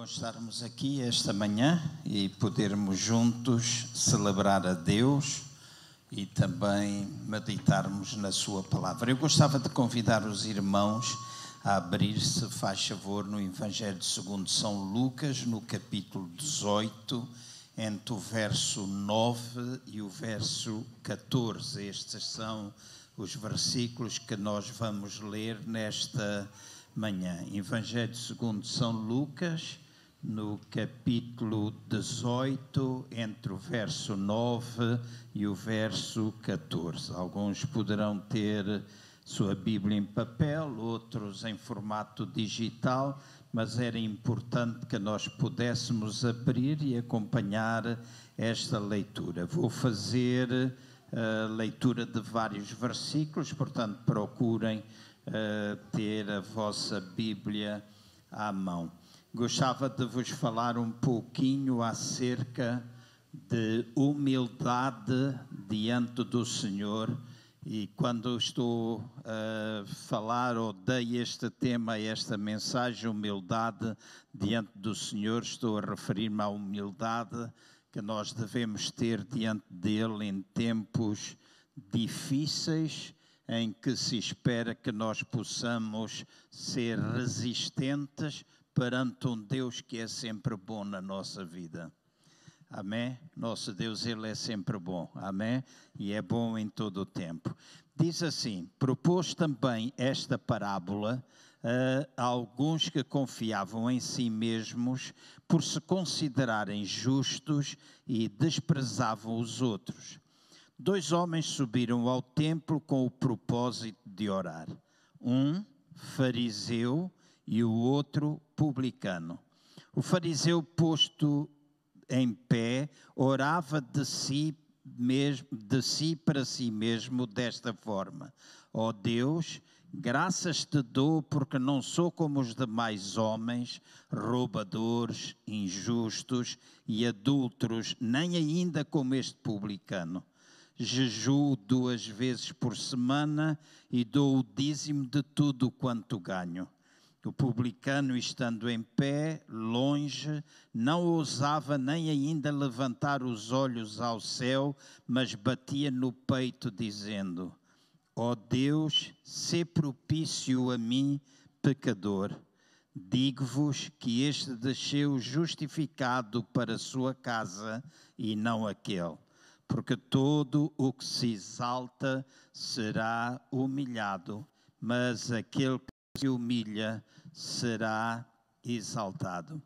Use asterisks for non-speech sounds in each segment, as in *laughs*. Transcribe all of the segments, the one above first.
bom estarmos aqui esta manhã e podermos juntos celebrar a Deus e também meditarmos na Sua palavra. Eu gostava de convidar os irmãos a abrir-se, faz favor, no Evangelho segundo São Lucas, no capítulo 18, entre o verso 9 e o verso 14. Estes são os versículos que nós vamos ler nesta manhã. Evangelho segundo São Lucas, no capítulo 18, entre o verso 9 e o verso 14. Alguns poderão ter sua Bíblia em papel, outros em formato digital, mas era importante que nós pudéssemos abrir e acompanhar esta leitura. Vou fazer a leitura de vários versículos, portanto, procurem uh, ter a vossa Bíblia à mão. Gostava de vos falar um pouquinho acerca de humildade diante do Senhor. E quando estou a falar ou dei este tema, esta mensagem, humildade diante do Senhor, estou a referir-me à humildade que nós devemos ter diante dele em tempos difíceis em que se espera que nós possamos ser resistentes perante um Deus que é sempre bom na nossa vida. Amém? Nosso Deus, Ele é sempre bom. Amém? E é bom em todo o tempo. Diz assim: propôs também esta parábola a alguns que confiavam em si mesmos por se considerarem justos e desprezavam os outros. Dois homens subiram ao templo com o propósito de orar. Um fariseu e o outro publicano. O fariseu, posto em pé, orava de si, mesmo, de si para si mesmo desta forma: Ó oh Deus, graças te dou porque não sou como os demais homens, roubadores, injustos e adúlteros, nem ainda como este publicano jejuo duas vezes por semana e dou o dízimo de tudo quanto ganho. O publicano, estando em pé, longe, não ousava nem ainda levantar os olhos ao céu, mas batia no peito, dizendo: Ó oh Deus, sê propício a mim, pecador. Digo-vos que este desceu justificado para sua casa e não aquele porque todo o que se exalta será humilhado, mas aquele que se humilha será exaltado.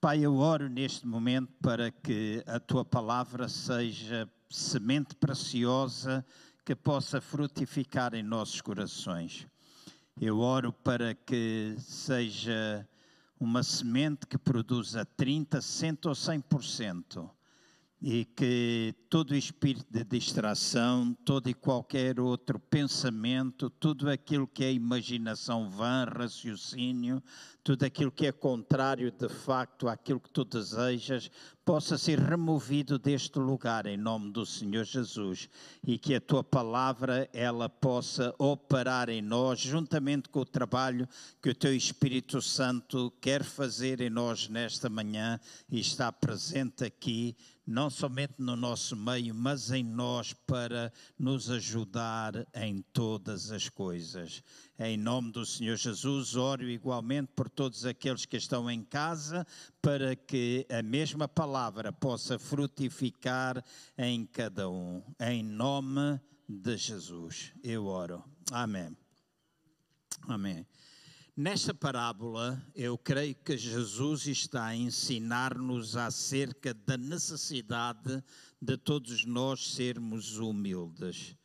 Pai, eu oro neste momento para que a tua palavra seja semente preciosa que possa frutificar em nossos corações. Eu oro para que seja uma semente que produza 30, 100 ou 100% e que todo espírito de distração, todo e qualquer outro pensamento, tudo aquilo que é imaginação vã, raciocínio, tudo aquilo que é contrário de facto àquilo que tu desejas, possa ser removido deste lugar em nome do Senhor Jesus e que a tua palavra ela possa operar em nós juntamente com o trabalho que o teu Espírito Santo quer fazer em nós nesta manhã e está presente aqui não somente no nosso meio, mas em nós para nos ajudar em todas as coisas. Em nome do Senhor Jesus, oro igualmente por todos aqueles que estão em casa, para que a mesma palavra possa frutificar em cada um. Em nome de Jesus, eu oro. Amém. Amém. Nesta parábola, eu creio que Jesus está a ensinar-nos acerca da necessidade de todos nós sermos humildes.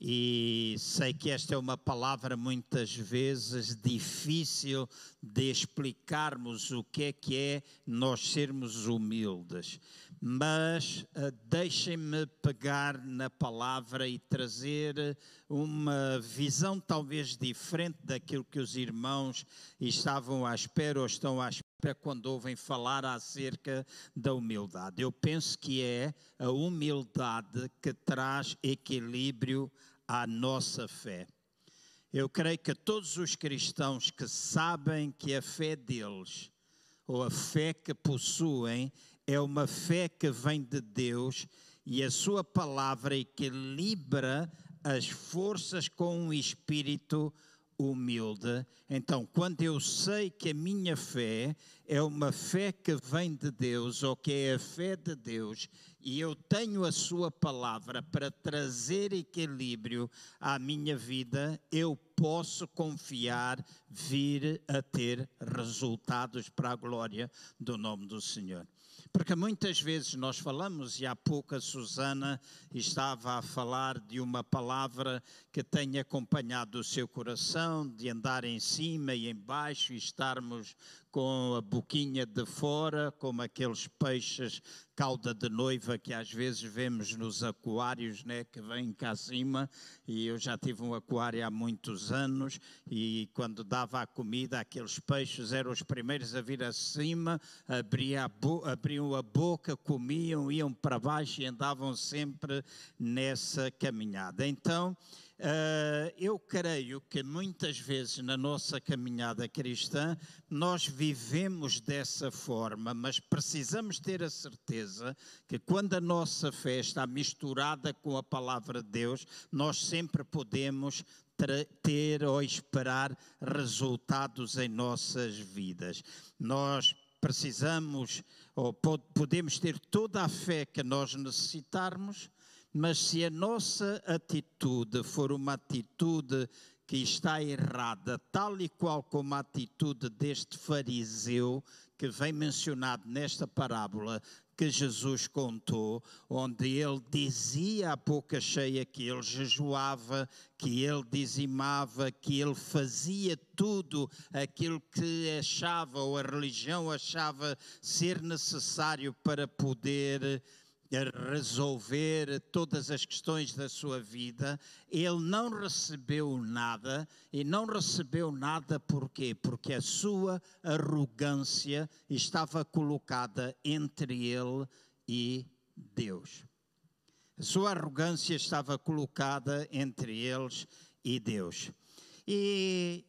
E sei que esta é uma palavra muitas vezes difícil de explicarmos o que é que é nós sermos humildes, mas uh, deixem-me pegar na palavra e trazer uma visão talvez diferente daquilo que os irmãos estavam à espera ou estão à espera quando ouvem falar acerca da humildade. Eu penso que é a humildade que traz equilíbrio à nossa fé. Eu creio que todos os cristãos que sabem que a fé deles, ou a fé que possuem é uma fé que vem de Deus e a sua palavra equilibra as forças com um espírito humilde. Então, quando eu sei que a minha fé é uma fé que vem de Deus, ou que é a fé de Deus, e eu tenho a Sua palavra para trazer equilíbrio à minha vida, eu posso confiar, vir a ter resultados para a glória do nome do Senhor. Porque muitas vezes nós falamos, e há pouco a Susana estava a falar de uma palavra que tem acompanhado o seu coração, de andar em cima e embaixo e estarmos com a boquinha de fora, como aqueles peixes cauda de noiva que às vezes vemos nos aquários, né, que vêm cá acima, e eu já tive um aquário há muitos anos, e quando dava a comida, aqueles peixes eram os primeiros a vir acima, abriam a, abriam a boca, comiam, iam para baixo e andavam sempre nessa caminhada. Então, Uh, eu creio que muitas vezes na nossa caminhada cristã nós vivemos dessa forma, mas precisamos ter a certeza que quando a nossa fé está misturada com a palavra de Deus, nós sempre podemos ter ou esperar resultados em nossas vidas. Nós precisamos ou podemos ter toda a fé que nós necessitarmos mas se a nossa atitude for uma atitude que está errada, tal e qual como a atitude deste fariseu que vem mencionado nesta parábola que Jesus contou, onde ele dizia à boca cheia que ele jejuava, que ele dizimava, que ele fazia tudo aquilo que achava ou a religião achava ser necessário para poder resolver todas as questões da sua vida, ele não recebeu nada e não recebeu nada por quê? Porque a sua arrogância estava colocada entre ele e Deus. A sua arrogância estava colocada entre eles e Deus. E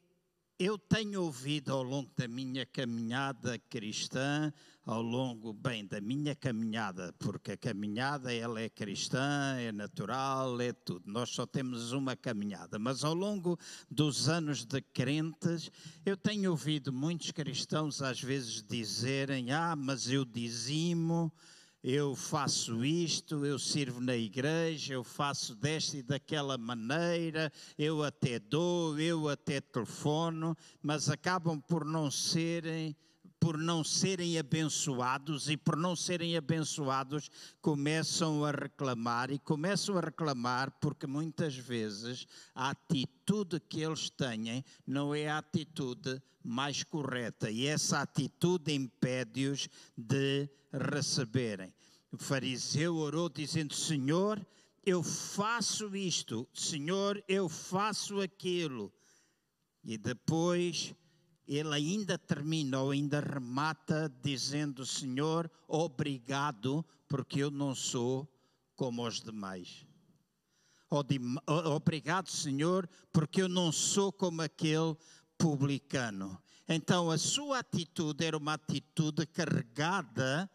eu tenho ouvido ao longo da minha caminhada cristã, ao longo, bem, da minha caminhada, porque a caminhada ela é cristã, é natural, é tudo. Nós só temos uma caminhada, mas ao longo dos anos de crentes, eu tenho ouvido muitos cristãos às vezes dizerem: "Ah, mas eu dizimo, eu faço isto, eu sirvo na igreja, eu faço desta e daquela maneira, eu até dou, eu até telefono, mas acabam por não serem por não serem abençoados e por não serem abençoados começam a reclamar e começam a reclamar porque muitas vezes a atitude que eles têm não é a atitude mais correta e essa atitude impede-os de receberem. O fariseu orou dizendo: Senhor, eu faço isto, Senhor, eu faço aquilo. E depois ele ainda termina ou ainda remata dizendo: Senhor, obrigado, porque eu não sou como os demais. Obrigado, Senhor, porque eu não sou como aquele publicano. Então, a sua atitude era uma atitude carregada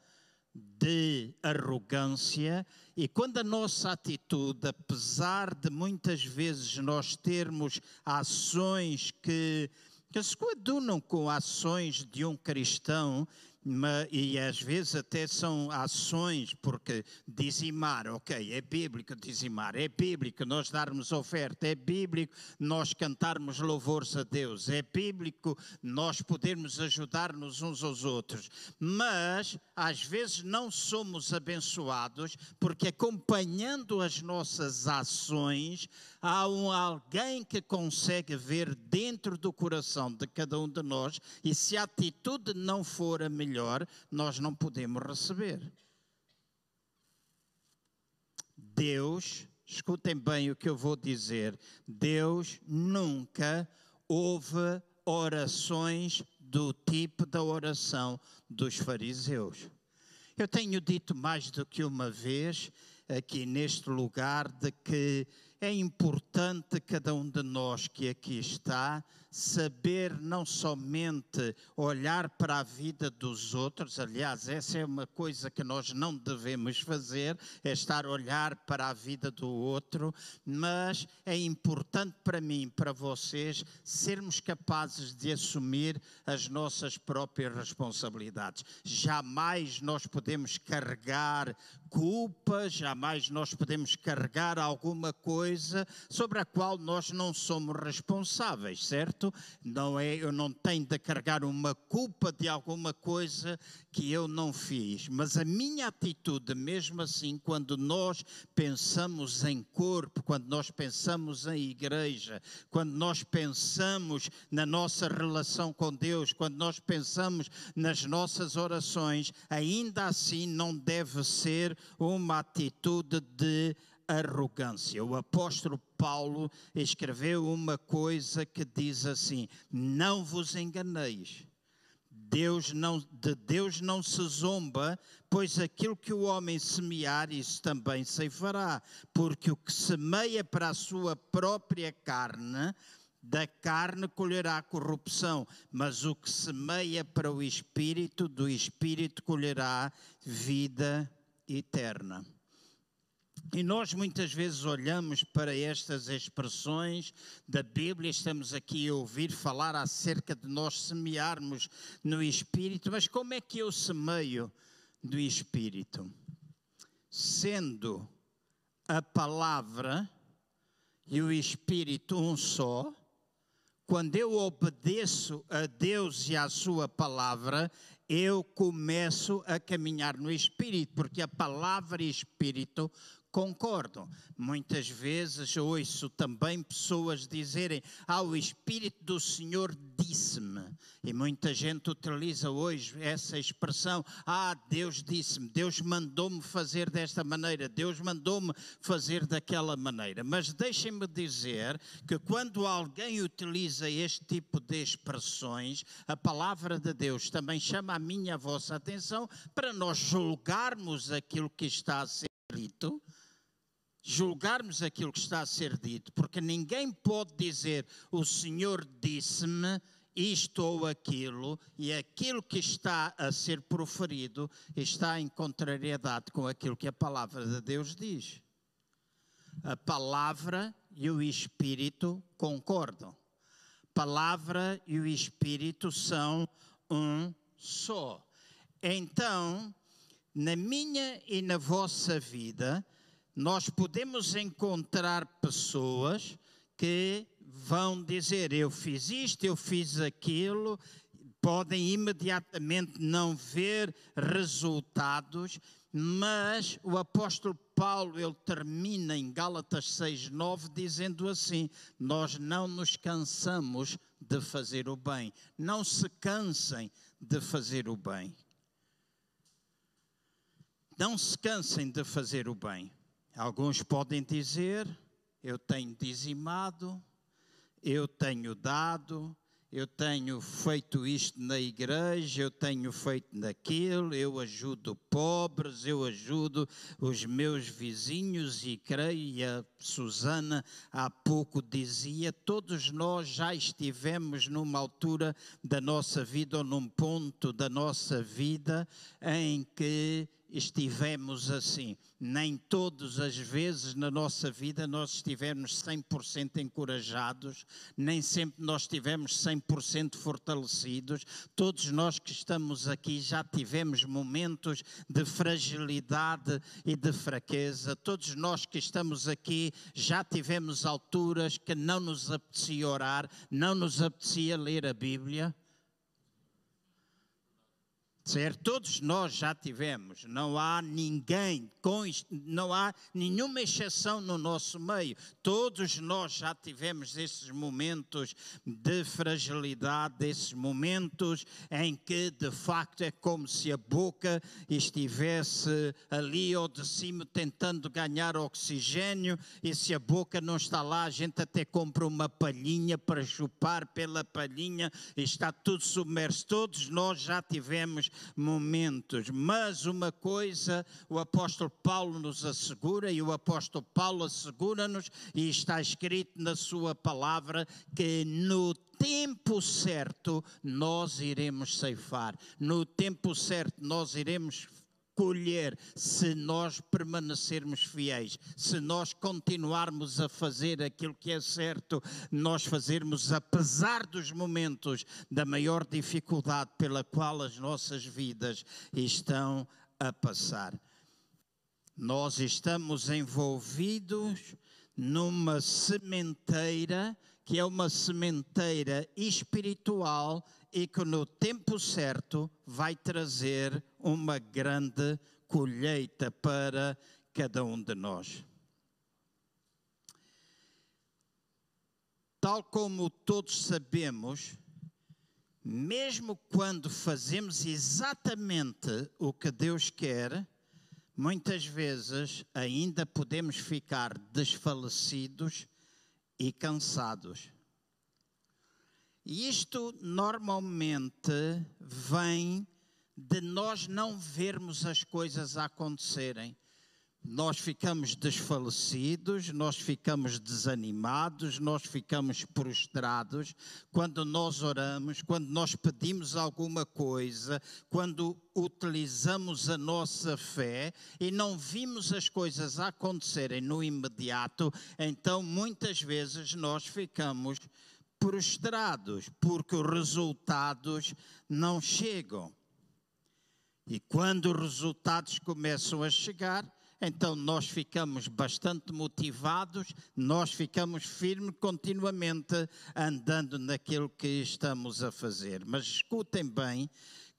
de arrogância, e quando a nossa atitude, apesar de muitas vezes nós termos ações que que se coadunam com ações de um cristão e às vezes até são ações, porque dizimar, ok, é bíblico dizimar, é bíblico nós darmos oferta, é bíblico nós cantarmos louvores a Deus, é bíblico nós podermos ajudar-nos uns aos outros, mas às vezes não somos abençoados porque acompanhando as nossas ações há um alguém que consegue ver dentro do coração de cada um de nós e se a atitude não for a melhor nós não podemos receber. Deus, escutem bem o que eu vou dizer, Deus nunca ouve orações do tipo da oração dos fariseus. Eu tenho dito mais do que uma vez aqui neste lugar de que é importante cada um de nós que aqui está saber não somente olhar para a vida dos outros, aliás, essa é uma coisa que nós não devemos fazer, é estar a olhar para a vida do outro, mas é importante para mim, para vocês, sermos capazes de assumir as nossas próprias responsabilidades. Jamais nós podemos carregar culpa, jamais nós podemos carregar alguma coisa sobre a qual nós não somos responsáveis, certo? Certo? Não é, eu não tenho de carregar uma culpa de alguma coisa que eu não fiz, mas a minha atitude, mesmo assim, quando nós pensamos em corpo, quando nós pensamos em igreja, quando nós pensamos na nossa relação com Deus, quando nós pensamos nas nossas orações, ainda assim não deve ser uma atitude de arrogância. O apóstolo Paulo escreveu uma coisa que diz assim: Não vos enganeis. Deus não, de Deus não se zomba, pois aquilo que o homem semear, isso também se fará. Porque o que semeia para a sua própria carne, da carne colherá corrupção, mas o que semeia para o espírito, do espírito colherá vida eterna. E nós muitas vezes olhamos para estas expressões da Bíblia, estamos aqui a ouvir falar acerca de nós semearmos no Espírito, mas como é que eu semeio do Espírito? Sendo a palavra e o Espírito um só, quando eu obedeço a Deus e à Sua palavra, eu começo a caminhar no Espírito, porque a palavra Espírito Concordo. Muitas vezes ouço também pessoas dizerem: Ah, o Espírito do Senhor disse-me. E muita gente utiliza hoje essa expressão: Ah, Deus disse-me, Deus mandou-me fazer desta maneira, Deus mandou-me fazer daquela maneira. Mas deixem-me dizer que quando alguém utiliza este tipo de expressões, a palavra de Deus também chama a minha e a vossa atenção para nós julgarmos aquilo que está a ser dito julgarmos aquilo que está a ser dito, porque ninguém pode dizer o Senhor disse-me isto ou aquilo, e aquilo que está a ser proferido está em contrariedade com aquilo que a palavra de Deus diz. A palavra e o Espírito concordam. Palavra e o Espírito são um só. Então, na minha e na vossa vida, nós podemos encontrar pessoas que vão dizer: Eu fiz isto, eu fiz aquilo, podem imediatamente não ver resultados, mas o apóstolo Paulo ele termina em Gálatas 6:9 dizendo assim: Nós não nos cansamos de fazer o bem. Não se cansem de fazer o bem. Não se cansem de fazer o bem. Alguns podem dizer: eu tenho dizimado, eu tenho dado, eu tenho feito isto na igreja, eu tenho feito naquilo, eu ajudo pobres, eu ajudo os meus vizinhos e creio, e a Susana há pouco dizia, todos nós já estivemos numa altura da nossa vida ou num ponto da nossa vida em que estivemos assim. Nem todas as vezes na nossa vida nós estivemos 100% encorajados, nem sempre nós estivemos 100% fortalecidos. Todos nós que estamos aqui já tivemos momentos de fragilidade e de fraqueza. Todos nós que estamos aqui já tivemos alturas que não nos apetecia orar, não nos apetecia ler a Bíblia. Certo? Todos nós já tivemos, não há ninguém, não há nenhuma exceção no nosso meio. Todos nós já tivemos esses momentos de fragilidade, esses momentos em que de facto é como se a boca estivesse ali ao de cima tentando ganhar oxigênio e se a boca não está lá, a gente até compra uma palhinha para chupar pela palhinha está tudo submerso. Todos nós já tivemos momentos. Mas uma coisa o apóstolo Paulo nos assegura, e o apóstolo Paulo assegura-nos, e está escrito na sua palavra, que no tempo certo nós iremos ceifar, no tempo certo nós iremos colher se nós permanecermos fiéis, se nós continuarmos a fazer aquilo que é certo, nós fazermos apesar dos momentos da maior dificuldade pela qual as nossas vidas estão a passar. Nós estamos envolvidos numa sementeira que é uma sementeira espiritual e que no tempo certo vai trazer uma grande colheita para cada um de nós. Tal como todos sabemos, mesmo quando fazemos exatamente o que Deus quer, muitas vezes ainda podemos ficar desfalecidos e cansados. E isto normalmente vem de nós não vermos as coisas acontecerem nós ficamos desfalecidos, nós ficamos desanimados, nós ficamos prostrados quando nós oramos, quando nós pedimos alguma coisa, quando utilizamos a nossa fé e não vimos as coisas acontecerem no imediato, então muitas vezes nós ficamos prostrados porque os resultados não chegam. E quando os resultados começam a chegar, então nós ficamos bastante motivados, nós ficamos firmes continuamente andando naquilo que estamos a fazer. Mas escutem bem,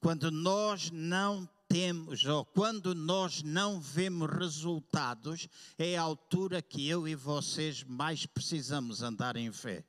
quando nós não temos, ou quando nós não vemos resultados, é a altura que eu e vocês mais precisamos andar em fé.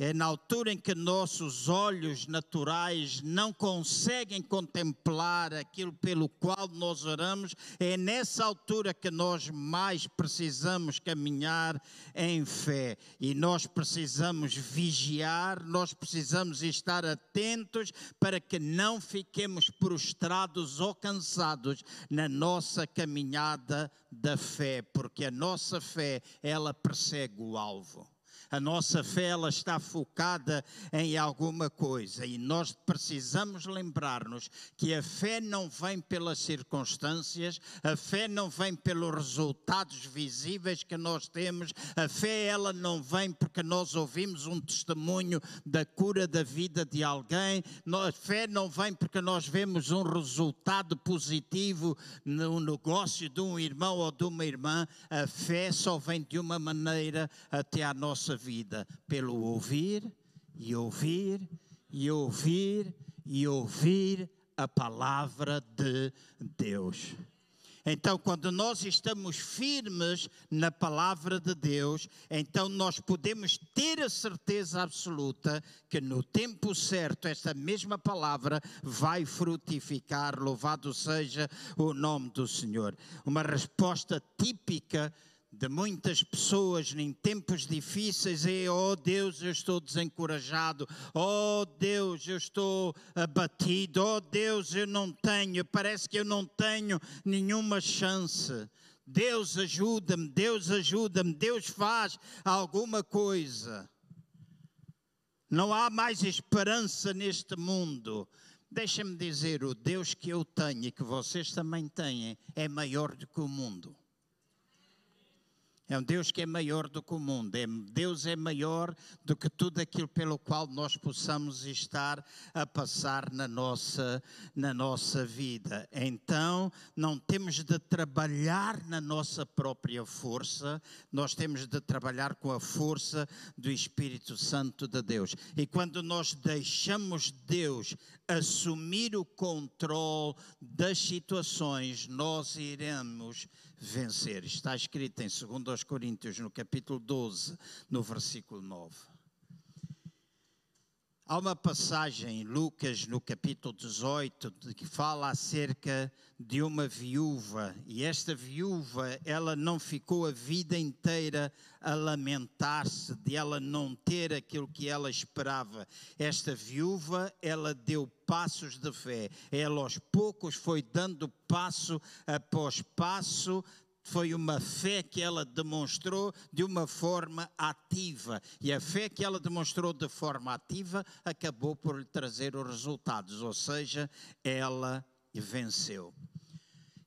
É na altura em que nossos olhos naturais não conseguem contemplar aquilo pelo qual nós oramos, é nessa altura que nós mais precisamos caminhar em fé. E nós precisamos vigiar, nós precisamos estar atentos para que não fiquemos prostrados ou cansados na nossa caminhada da fé, porque a nossa fé, ela persegue o alvo. A nossa fé ela está focada em alguma coisa e nós precisamos lembrar-nos que a fé não vem pelas circunstâncias, a fé não vem pelos resultados visíveis que nós temos, a fé ela não vem porque nós ouvimos um testemunho da cura da vida de alguém, a fé não vem porque nós vemos um resultado positivo no negócio de um irmão ou de uma irmã, a fé só vem de uma maneira até a nossa vida pelo ouvir e ouvir e ouvir e ouvir a palavra de Deus. Então, quando nós estamos firmes na palavra de Deus, então nós podemos ter a certeza absoluta que no tempo certo esta mesma palavra vai frutificar. Louvado seja o nome do Senhor. Uma resposta típica de muitas pessoas em tempos difíceis é: oh Deus, eu estou desencorajado, oh Deus, eu estou abatido, oh Deus, eu não tenho, parece que eu não tenho nenhuma chance. Deus ajuda-me, Deus ajuda-me, Deus faz alguma coisa. Não há mais esperança neste mundo. Deixa-me dizer: o Deus que eu tenho e que vocês também têm é maior do que o mundo. É um Deus que é maior do que o mundo. É, Deus é maior do que tudo aquilo pelo qual nós possamos estar a passar na nossa, na nossa vida. Então, não temos de trabalhar na nossa própria força, nós temos de trabalhar com a força do Espírito Santo de Deus. E quando nós deixamos Deus assumir o controle das situações, nós iremos vencer. Está escrito em 2 Coríntios, no capítulo 12, no versículo 9. Há uma passagem em Lucas, no capítulo 18, que fala acerca de uma viúva. E esta viúva, ela não ficou a vida inteira a lamentar-se de ela não ter aquilo que ela esperava. Esta viúva, ela deu passos de fé. Ela aos poucos foi dando passo após passo, foi uma fé que ela demonstrou de uma forma ativa. E a fé que ela demonstrou de forma ativa acabou por lhe trazer os resultados, ou seja, ela venceu.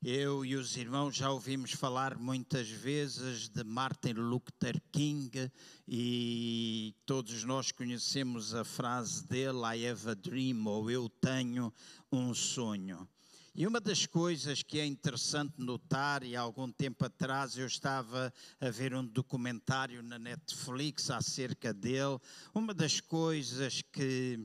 Eu e os irmãos já ouvimos falar muitas vezes de Martin Luther King e todos nós conhecemos a frase dele, I have a dream, ou eu tenho um sonho. E uma das coisas que é interessante notar, e há algum tempo atrás eu estava a ver um documentário na Netflix acerca dele, uma das coisas que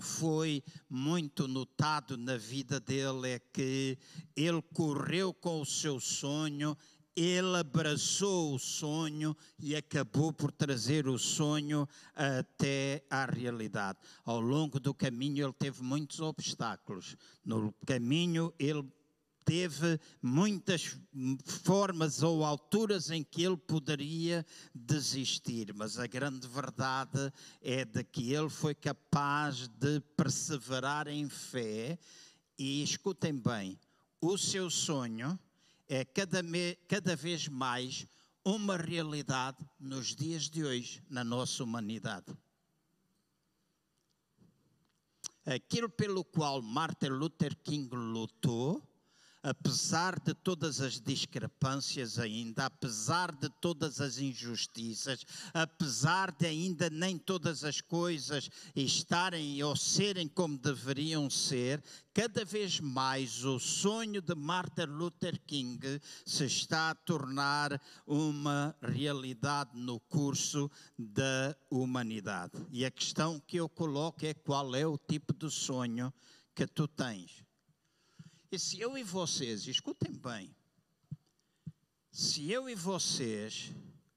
foi muito notado na vida dele é que ele correu com o seu sonho, ele abraçou o sonho e acabou por trazer o sonho até à realidade. Ao longo do caminho, ele teve muitos obstáculos. No caminho, ele teve muitas formas ou alturas em que ele poderia desistir, mas a grande verdade é de que ele foi capaz de perseverar em fé e escutem bem, o seu sonho é cada, me, cada vez mais uma realidade nos dias de hoje, na nossa humanidade. Aquilo pelo qual Martin Luther King lutou, apesar de todas as discrepâncias ainda, apesar de todas as injustiças, apesar de ainda nem todas as coisas estarem ou serem como deveriam ser, cada vez mais o sonho de Martin Luther King se está a tornar uma realidade no curso da humanidade. E a questão que eu coloco é qual é o tipo de sonho que tu tens. E se eu e vocês, escutem bem, se eu e vocês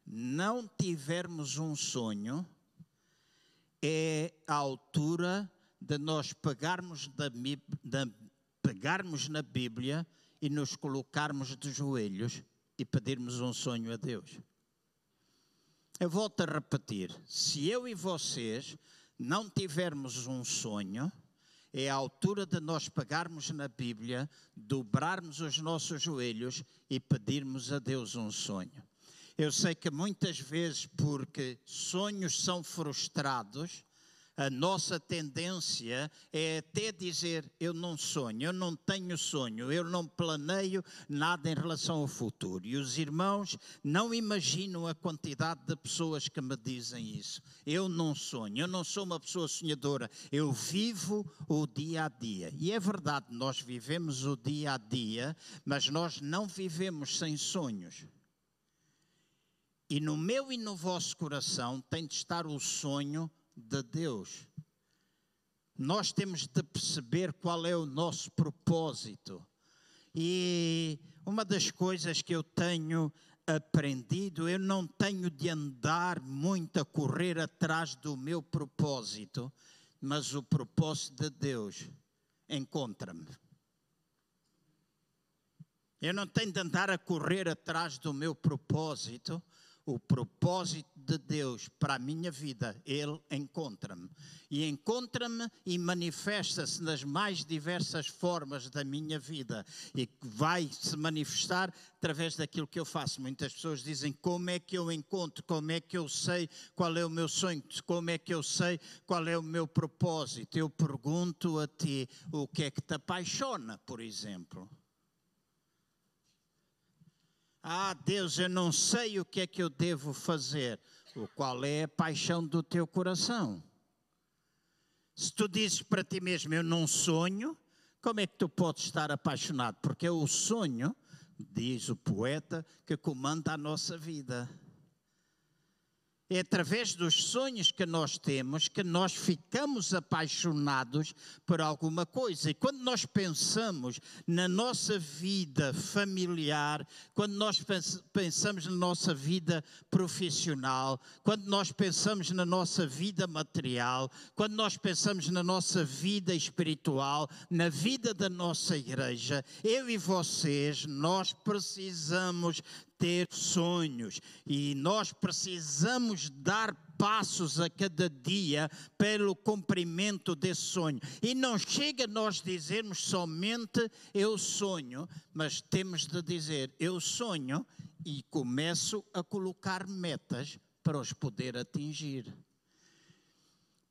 não tivermos um sonho, é a altura de nós pegarmos, da, de pegarmos na Bíblia e nos colocarmos de joelhos e pedirmos um sonho a Deus. Eu volto a repetir: se eu e vocês não tivermos um sonho, é a altura de nós pegarmos na Bíblia, dobrarmos os nossos joelhos e pedirmos a Deus um sonho. Eu sei que muitas vezes, porque sonhos são frustrados, a nossa tendência é até dizer: eu não sonho, eu não tenho sonho, eu não planeio nada em relação ao futuro. E os irmãos não imaginam a quantidade de pessoas que me dizem isso. Eu não sonho, eu não sou uma pessoa sonhadora, eu vivo o dia a dia. E é verdade, nós vivemos o dia a dia, mas nós não vivemos sem sonhos. E no meu e no vosso coração tem de estar o sonho de Deus. Nós temos de perceber qual é o nosso propósito. E uma das coisas que eu tenho aprendido, eu não tenho de andar muito a correr atrás do meu propósito, mas o propósito de Deus encontra-me. Eu não tenho de andar a correr atrás do meu propósito, o propósito de Deus para a minha vida, Ele encontra-me. E encontra-me e manifesta-se nas mais diversas formas da minha vida. E vai se manifestar através daquilo que eu faço. Muitas pessoas dizem: Como é que eu encontro? Como é que eu sei qual é o meu sonho? Como é que eu sei qual é o meu propósito? Eu pergunto a ti: o que é que te apaixona, por exemplo? Ah, Deus, eu não sei o que é que eu devo fazer. O qual é a paixão do teu coração? Se tu dizes para ti mesmo, eu não sonho, como é que tu podes estar apaixonado? Porque é o sonho, diz o poeta, que comanda a nossa vida. É através dos sonhos que nós temos que nós ficamos apaixonados por alguma coisa. E quando nós pensamos na nossa vida familiar, quando nós pensamos na nossa vida profissional, quando nós pensamos na nossa vida material, quando nós pensamos na nossa vida espiritual, na vida da nossa igreja, eu e vocês, nós precisamos ter sonhos e nós precisamos dar passos a cada dia pelo cumprimento desse sonho. E não chega nós dizermos somente eu sonho, mas temos de dizer eu sonho e começo a colocar metas para os poder atingir.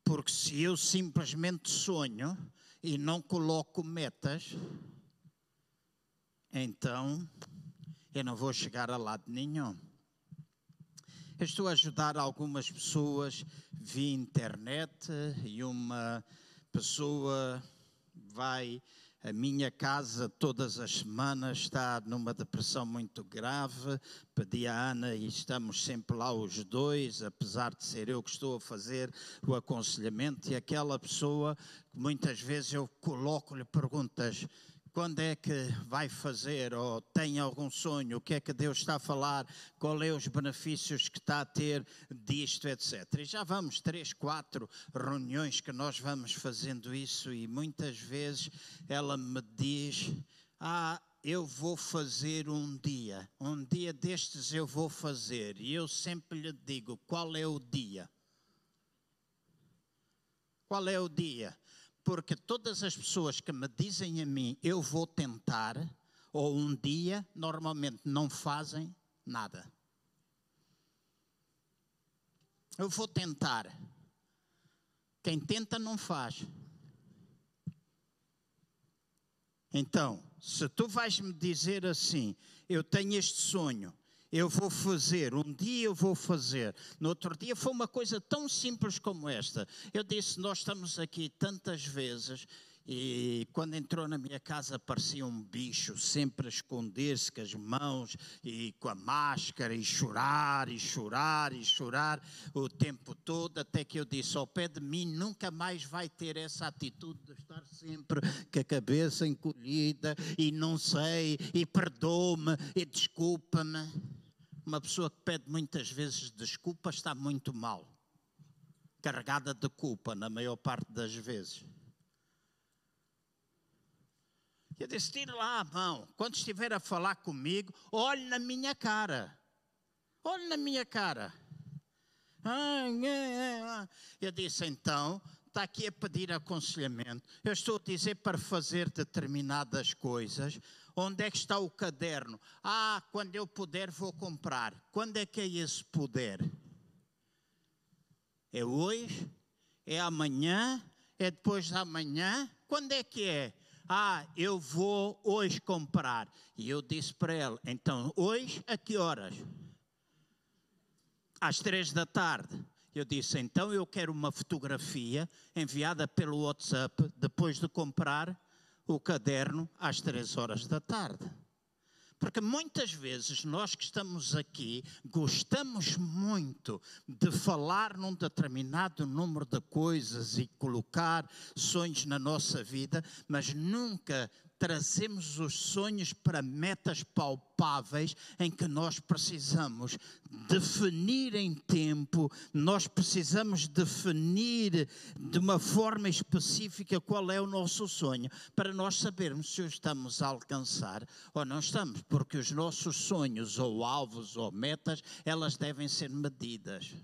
Porque se eu simplesmente sonho e não coloco metas, então eu não vou chegar a lado nenhum. Eu estou a ajudar algumas pessoas via internet e uma pessoa vai à minha casa todas as semanas, está numa depressão muito grave. Pedi a Ana e estamos sempre lá os dois, apesar de ser eu que estou a fazer o aconselhamento. E aquela pessoa, muitas vezes eu coloco-lhe perguntas quando é que vai fazer ou tem algum sonho, o que é que Deus está a falar, qual é os benefícios que está a ter disto, etc. E já vamos três, quatro reuniões que nós vamos fazendo isso e muitas vezes ela me diz, ah, eu vou fazer um dia, um dia destes eu vou fazer. E eu sempre lhe digo, qual é o dia? Qual é o dia? Porque todas as pessoas que me dizem a mim, eu vou tentar, ou um dia, normalmente não fazem nada. Eu vou tentar. Quem tenta não faz. Então, se tu vais me dizer assim, eu tenho este sonho, eu vou fazer, um dia eu vou fazer. No outro dia foi uma coisa tão simples como esta. Eu disse: Nós estamos aqui tantas vezes. E quando entrou na minha casa parecia um bicho, sempre a esconder-se com as mãos e com a máscara, e chorar, e chorar, e chorar o tempo todo, até que eu disse: ao pé de mim nunca mais vai ter essa atitude de estar sempre com a cabeça encolhida, e não sei, e perdoa-me, e desculpa-me. Uma pessoa que pede muitas vezes desculpa está muito mal, carregada de culpa na maior parte das vezes. Eu disse: tire lá a mão. Quando estiver a falar comigo, olhe na minha cara. Olhe na minha cara. Eu disse: então, está aqui a pedir aconselhamento. Eu estou a dizer para fazer determinadas coisas. Onde é que está o caderno? Ah, quando eu puder, vou comprar. Quando é que é esse poder? É hoje? É amanhã? É depois da manhã? Quando é que é? Ah, eu vou hoje comprar. E eu disse para ela: então, hoje a que horas? Às três da tarde. Eu disse: então eu quero uma fotografia enviada pelo WhatsApp depois de comprar o caderno às três horas da tarde. Porque muitas vezes nós que estamos aqui gostamos muito de falar num determinado número de coisas e colocar sonhos na nossa vida, mas nunca trazemos os sonhos para metas palpáveis em que nós precisamos definir em tempo, nós precisamos definir de uma forma específica qual é o nosso sonho, para nós sabermos se o estamos a alcançar ou não estamos, porque os nossos sonhos ou alvos ou metas, elas devem ser medidas.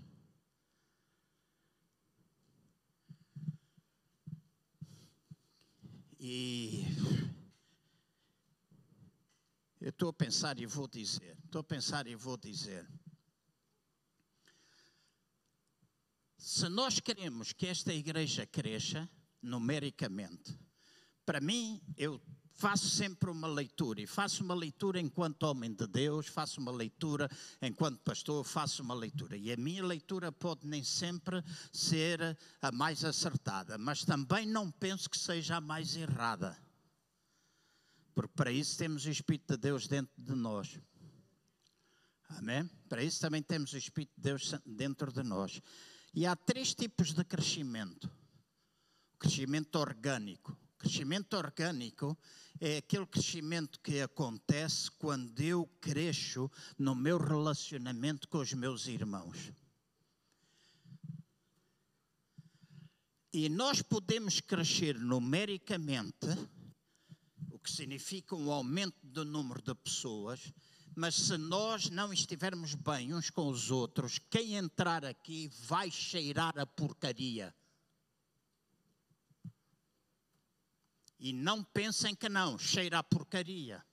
E eu estou a pensar e vou dizer. Estou a pensar e vou dizer. Se nós queremos que esta igreja cresça numericamente, para mim, eu faço sempre uma leitura e faço uma leitura enquanto homem de Deus, faço uma leitura enquanto pastor, faço uma leitura. E a minha leitura pode nem sempre ser a mais acertada, mas também não penso que seja a mais errada porque para isso temos o Espírito de Deus dentro de nós. Amém? Para isso também temos o Espírito de Deus dentro de nós. E há três tipos de crescimento: o crescimento orgânico. O crescimento orgânico é aquele crescimento que acontece quando eu cresço no meu relacionamento com os meus irmãos. E nós podemos crescer numericamente, que significa um aumento do número de pessoas, mas se nós não estivermos bem uns com os outros, quem entrar aqui vai cheirar a porcaria. E não pensem que não, cheira a porcaria.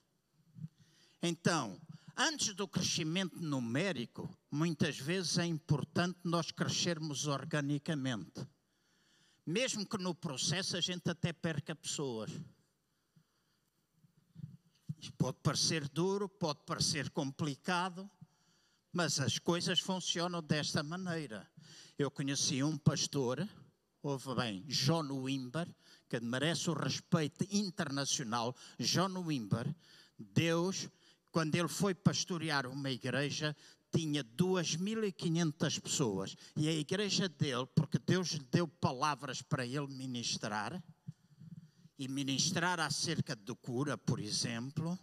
Então, antes do crescimento numérico, muitas vezes é importante nós crescermos organicamente. Mesmo que no processo a gente até perca pessoas. Pode parecer duro, pode parecer complicado, mas as coisas funcionam desta maneira. Eu conheci um pastor, ouve bem, John Wimber, que merece o respeito internacional. John Wimber, Deus, quando ele foi pastorear uma igreja, tinha 2.500 pessoas. E a igreja dele, porque Deus lhe deu palavras para ele ministrar, e ministrar acerca de cura, por exemplo.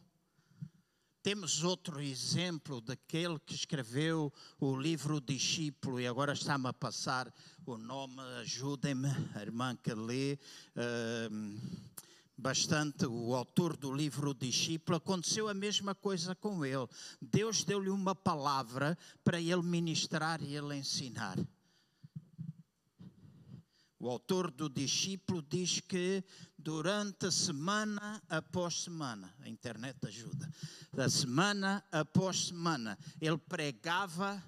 Temos outro exemplo daquele que escreveu o livro Discípulo, e agora está-me a passar o nome, ajudem-me, a irmã que lê. Uh, bastante o autor do livro Discípulo, aconteceu a mesma coisa com ele. Deus deu-lhe uma palavra para ele ministrar e ele ensinar. O autor do discípulo diz que durante semana após semana, a internet ajuda, da semana após semana, ele pregava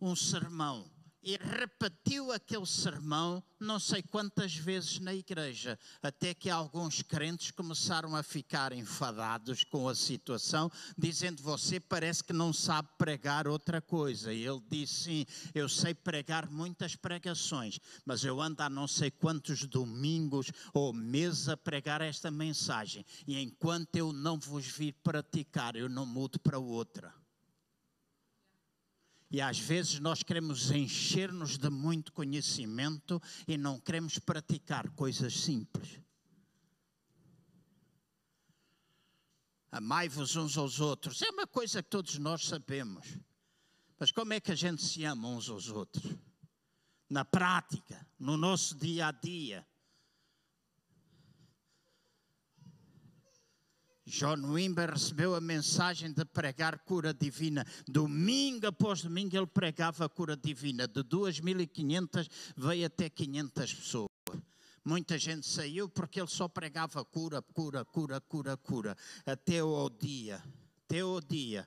um sermão e repetiu aquele sermão não sei quantas vezes na igreja, até que alguns crentes começaram a ficar enfadados com a situação, dizendo: Você parece que não sabe pregar outra coisa. E ele disse: Sim, eu sei pregar muitas pregações, mas eu ando há não sei quantos domingos ou meses a pregar esta mensagem, e enquanto eu não vos vir praticar, eu não mudo para outra. E às vezes nós queremos encher-nos de muito conhecimento e não queremos praticar coisas simples. Amai-vos uns aos outros. É uma coisa que todos nós sabemos. Mas como é que a gente se ama uns aos outros? Na prática, no nosso dia a dia. John Wimber recebeu a mensagem de pregar cura divina. Domingo após domingo ele pregava cura divina. De 2.500 veio até 500 pessoas. Muita gente saiu porque ele só pregava cura, cura, cura, cura, cura. Até o dia, até o dia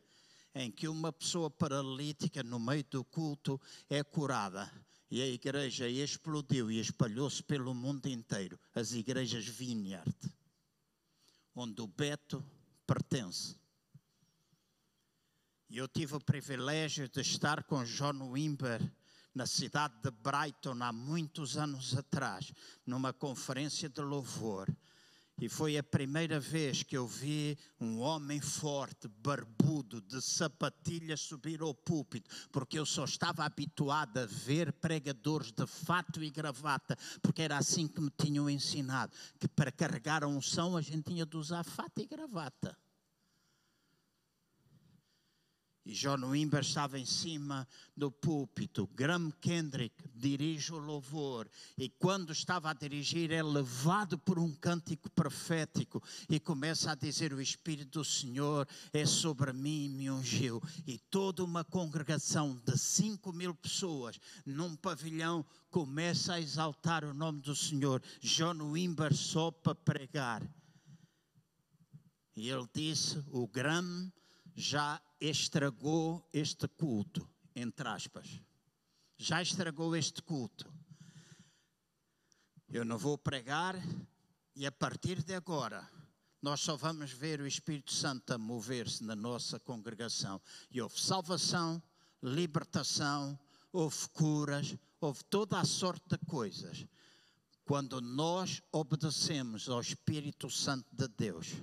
em que uma pessoa paralítica no meio do culto é curada. E a igreja explodiu e espalhou-se pelo mundo inteiro. As igrejas Vineyard onde o Beto pertence. Eu tive o privilégio de estar com John Wimber na cidade de Brighton há muitos anos atrás, numa conferência de louvor. E foi a primeira vez que eu vi um homem forte, barbudo, de sapatilhas subir ao púlpito, porque eu só estava habituado a ver pregadores de fato e gravata, porque era assim que me tinham ensinado, que para carregar a unção a gente tinha de usar fato e gravata. E John Wimber estava em cima do púlpito. Graham Kendrick dirige o louvor. E quando estava a dirigir, é levado por um cântico profético e começa a dizer: O Espírito do Senhor é sobre mim e me ungiu. E toda uma congregação de 5 mil pessoas num pavilhão começa a exaltar o nome do Senhor. John Wimber só para pregar. E ele disse: O Graham já estragou este culto, entre aspas. Já estragou este culto. Eu não vou pregar e a partir de agora nós só vamos ver o Espírito Santo a mover-se na nossa congregação. E houve salvação, libertação, houve curas, houve toda a sorte de coisas. Quando nós obedecemos ao Espírito Santo de Deus.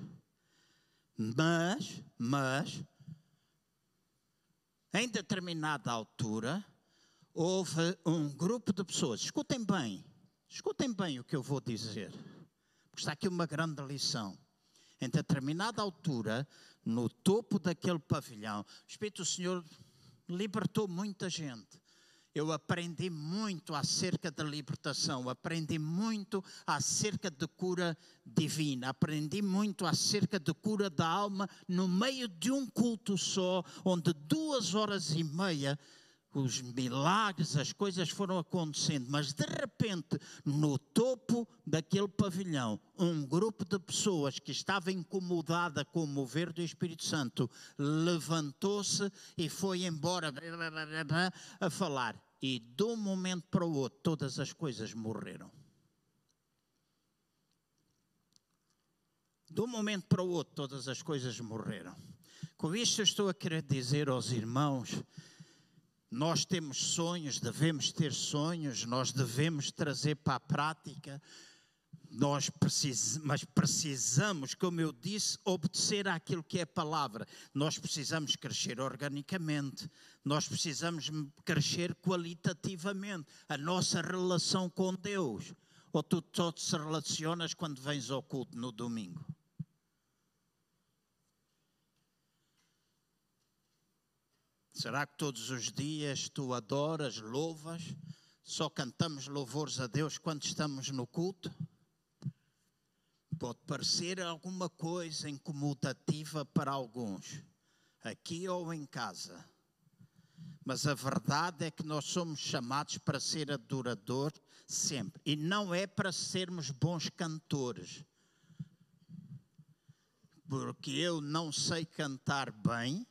Mas, mas, em determinada altura, houve um grupo de pessoas. Escutem bem, escutem bem o que eu vou dizer, porque está aqui uma grande lição. Em determinada altura, no topo daquele pavilhão, o Espírito do Senhor libertou muita gente. Eu aprendi muito acerca da libertação, aprendi muito acerca de cura divina, aprendi muito acerca de cura da alma no meio de um culto só, onde duas horas e meia os milagres, as coisas foram acontecendo, mas de repente, no topo daquele pavilhão, um grupo de pessoas que estava incomodada com o mover do Espírito Santo levantou-se e foi embora a falar. E de um momento para o outro, todas as coisas morreram. De um momento para o outro, todas as coisas morreram. Com isto, estou a querer dizer aos irmãos nós temos sonhos, devemos ter sonhos, nós devemos trazer para a prática, nós precis, mas precisamos, como eu disse, obedecer àquilo que é a palavra. Nós precisamos crescer organicamente, nós precisamos crescer qualitativamente. A nossa relação com Deus. Ou tu só te relacionas quando vens ao culto no domingo? Será que todos os dias tu adoras, louvas? Só cantamos louvores a Deus quando estamos no culto? Pode parecer alguma coisa incomodativa para alguns, aqui ou em casa. Mas a verdade é que nós somos chamados para ser adorador sempre. E não é para sermos bons cantores. Porque eu não sei cantar bem,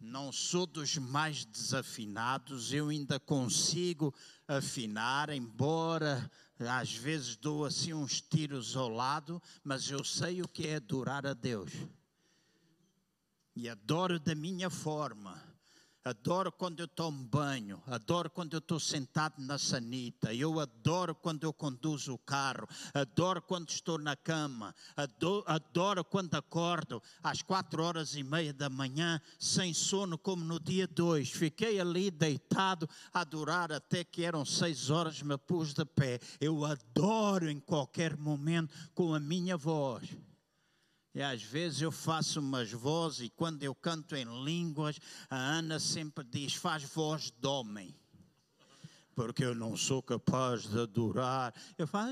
não sou dos mais desafinados, eu ainda consigo afinar, embora às vezes dou assim uns tiros ao lado, mas eu sei o que é adorar a Deus. E adoro da minha forma adoro quando eu tomo banho, adoro quando eu estou sentado na sanita, eu adoro quando eu conduzo o carro, adoro quando estou na cama, adoro, adoro quando acordo às quatro horas e meia da manhã, sem sono, como no dia dois. Fiquei ali deitado a adorar até que eram seis horas, me pus de pé. Eu adoro em qualquer momento com a minha voz. E às vezes eu faço umas vozes e quando eu canto em línguas, a Ana sempre diz: faz voz de homem. Porque eu não sou capaz de adorar. Eu falo,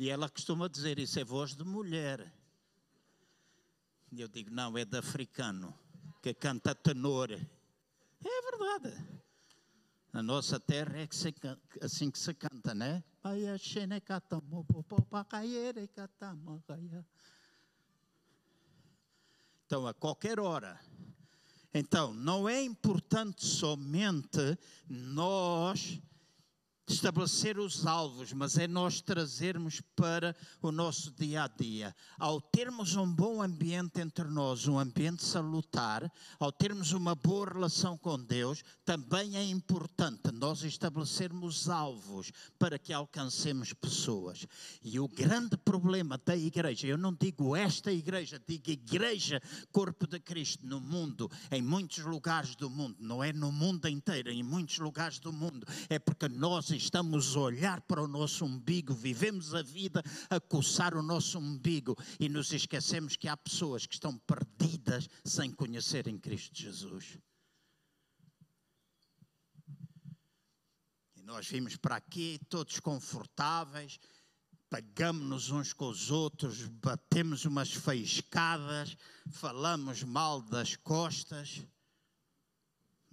e ela costuma dizer: Isso é voz de mulher. E eu digo: Não, é de africano, que canta tenor. É verdade. Na nossa terra é que se, assim que se canta, né? Então, a qualquer hora. Então, não é importante somente nós estabelecer os alvos, mas é nós trazermos para o nosso dia a dia. Ao termos um bom ambiente entre nós, um ambiente salutar, ao termos uma boa relação com Deus, também é importante nós estabelecermos alvos para que alcancemos pessoas. E o grande problema da igreja, eu não digo esta igreja, digo igreja, corpo de Cristo no mundo, em muitos lugares do mundo, não é no mundo inteiro, em muitos lugares do mundo, é porque nós estamos a olhar para o nosso umbigo, vivemos a vida a coçar o nosso umbigo e nos esquecemos que há pessoas que estão perdidas sem conhecerem Cristo Jesus. E nós vimos para aqui todos confortáveis, pagamos-nos uns com os outros, batemos umas faiscadas, falamos mal das costas.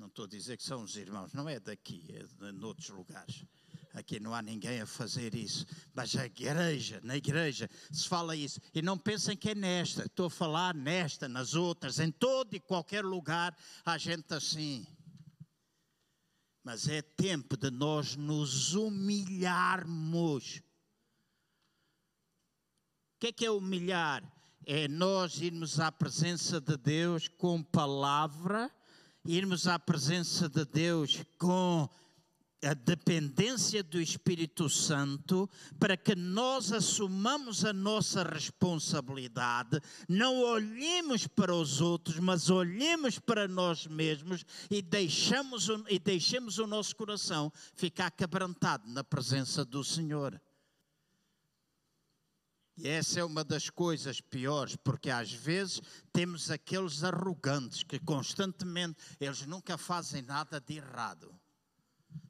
Não estou a dizer que são os irmãos, não é daqui, é de, outros lugares. Aqui não há ninguém a fazer isso. Mas a igreja, na igreja, se fala isso. E não pensem que é nesta. Estou a falar nesta, nas outras, em todo e qualquer lugar há gente assim. Mas é tempo de nós nos humilharmos. O que é que é humilhar? É nós irmos à presença de Deus com palavra, irmos à presença de Deus com a dependência do Espírito Santo para que nós assumamos a nossa responsabilidade, não olhemos para os outros, mas olhemos para nós mesmos e deixamos e deixemos o nosso coração ficar quebrantado na presença do Senhor. E essa é uma das coisas piores, porque às vezes temos aqueles arrogantes que constantemente eles nunca fazem nada de errado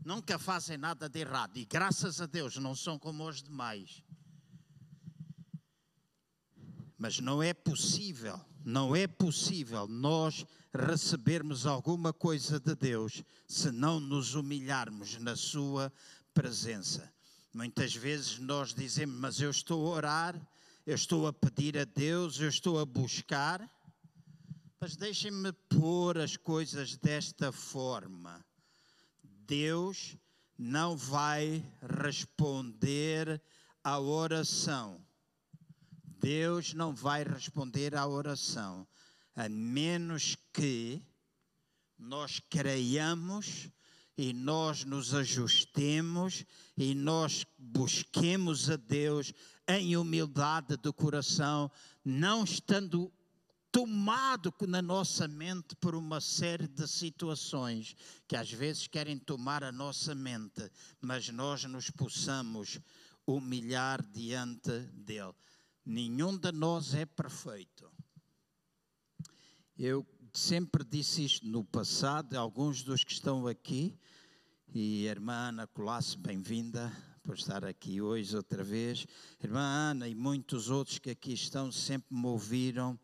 nunca fazem nada de errado e graças a Deus não são como os demais. Mas não é possível, não é possível nós recebermos alguma coisa de Deus se não nos humilharmos na Sua presença. Muitas vezes nós dizemos, mas eu estou a orar, eu estou a pedir a Deus, eu estou a buscar. Mas deixem-me pôr as coisas desta forma. Deus não vai responder à oração. Deus não vai responder à oração, a menos que nós creiamos e nós nos ajustemos e nós busquemos a Deus em humildade do coração, não estando tomado na nossa mente por uma série de situações que às vezes querem tomar a nossa mente, mas nós nos possamos humilhar diante dele. Nenhum de nós é perfeito. Eu sempre disse isto no passado, alguns dos que estão aqui, e a irmã Ana Colasso, bem-vinda por estar aqui hoje outra vez. Irmã Ana e muitos outros que aqui estão sempre me ouviram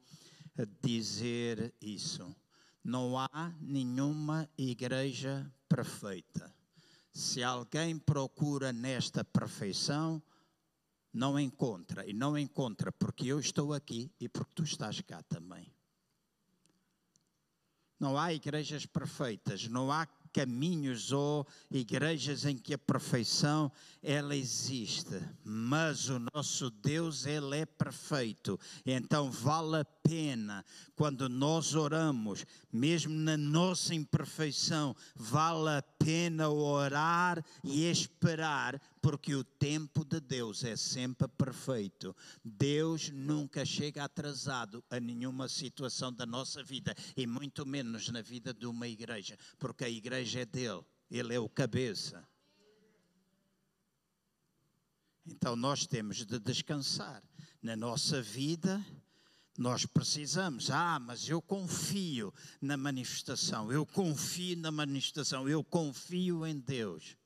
dizer isso. Não há nenhuma igreja perfeita. Se alguém procura nesta perfeição, não encontra. E não encontra porque eu estou aqui e porque tu estás cá também. Não há igrejas perfeitas, não há caminhos ou igrejas em que a perfeição ela existe, mas o nosso Deus ele é perfeito. Então vale a pena quando nós oramos, mesmo na nossa imperfeição, vale a pena orar e esperar, porque o tempo de Deus é sempre perfeito. Deus nunca chega atrasado a nenhuma situação da nossa vida e muito menos na vida de uma igreja, porque a igreja é dele, ele é o cabeça. Então nós temos de descansar na nossa vida nós precisamos, ah, mas eu confio na manifestação, eu confio na manifestação, eu confio em Deus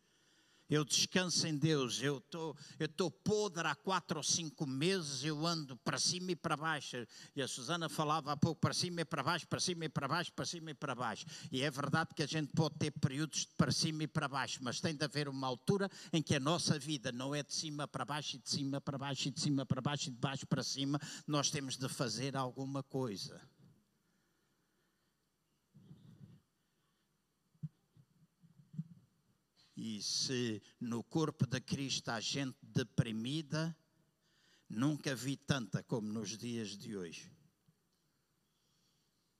eu descanso em Deus, eu estou eu tô podre há quatro ou cinco meses, eu ando para cima e para baixo. E a Susana falava há pouco para cima e para baixo, para cima e para baixo, para cima e para baixo. E é verdade que a gente pode ter períodos de para cima e para baixo, mas tem de haver uma altura em que a nossa vida não é de cima para baixo e de cima para baixo e de cima para baixo e de baixo para cima, nós temos de fazer alguma coisa. E se no corpo de Cristo há gente deprimida, nunca vi tanta como nos dias de hoje.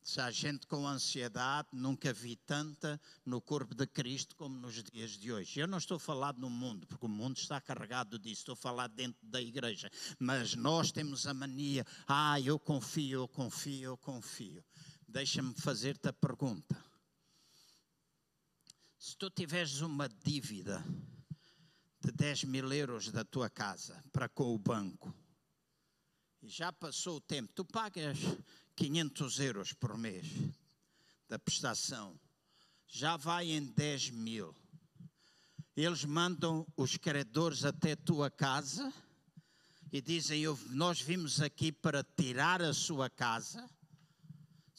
Se há gente com ansiedade, nunca vi tanta no corpo de Cristo como nos dias de hoje. Eu não estou a falar no mundo, porque o mundo está carregado disso, estou a falar dentro da igreja. Mas nós temos a mania, ah, eu confio, eu confio, eu confio. Deixa-me fazer-te a pergunta. Se tu tiveres uma dívida de 10 mil euros da tua casa para com o banco, e já passou o tempo, tu pagas 500 euros por mês da prestação, já vai em 10 mil. Eles mandam os credores até a tua casa e dizem: Nós vimos aqui para tirar a sua casa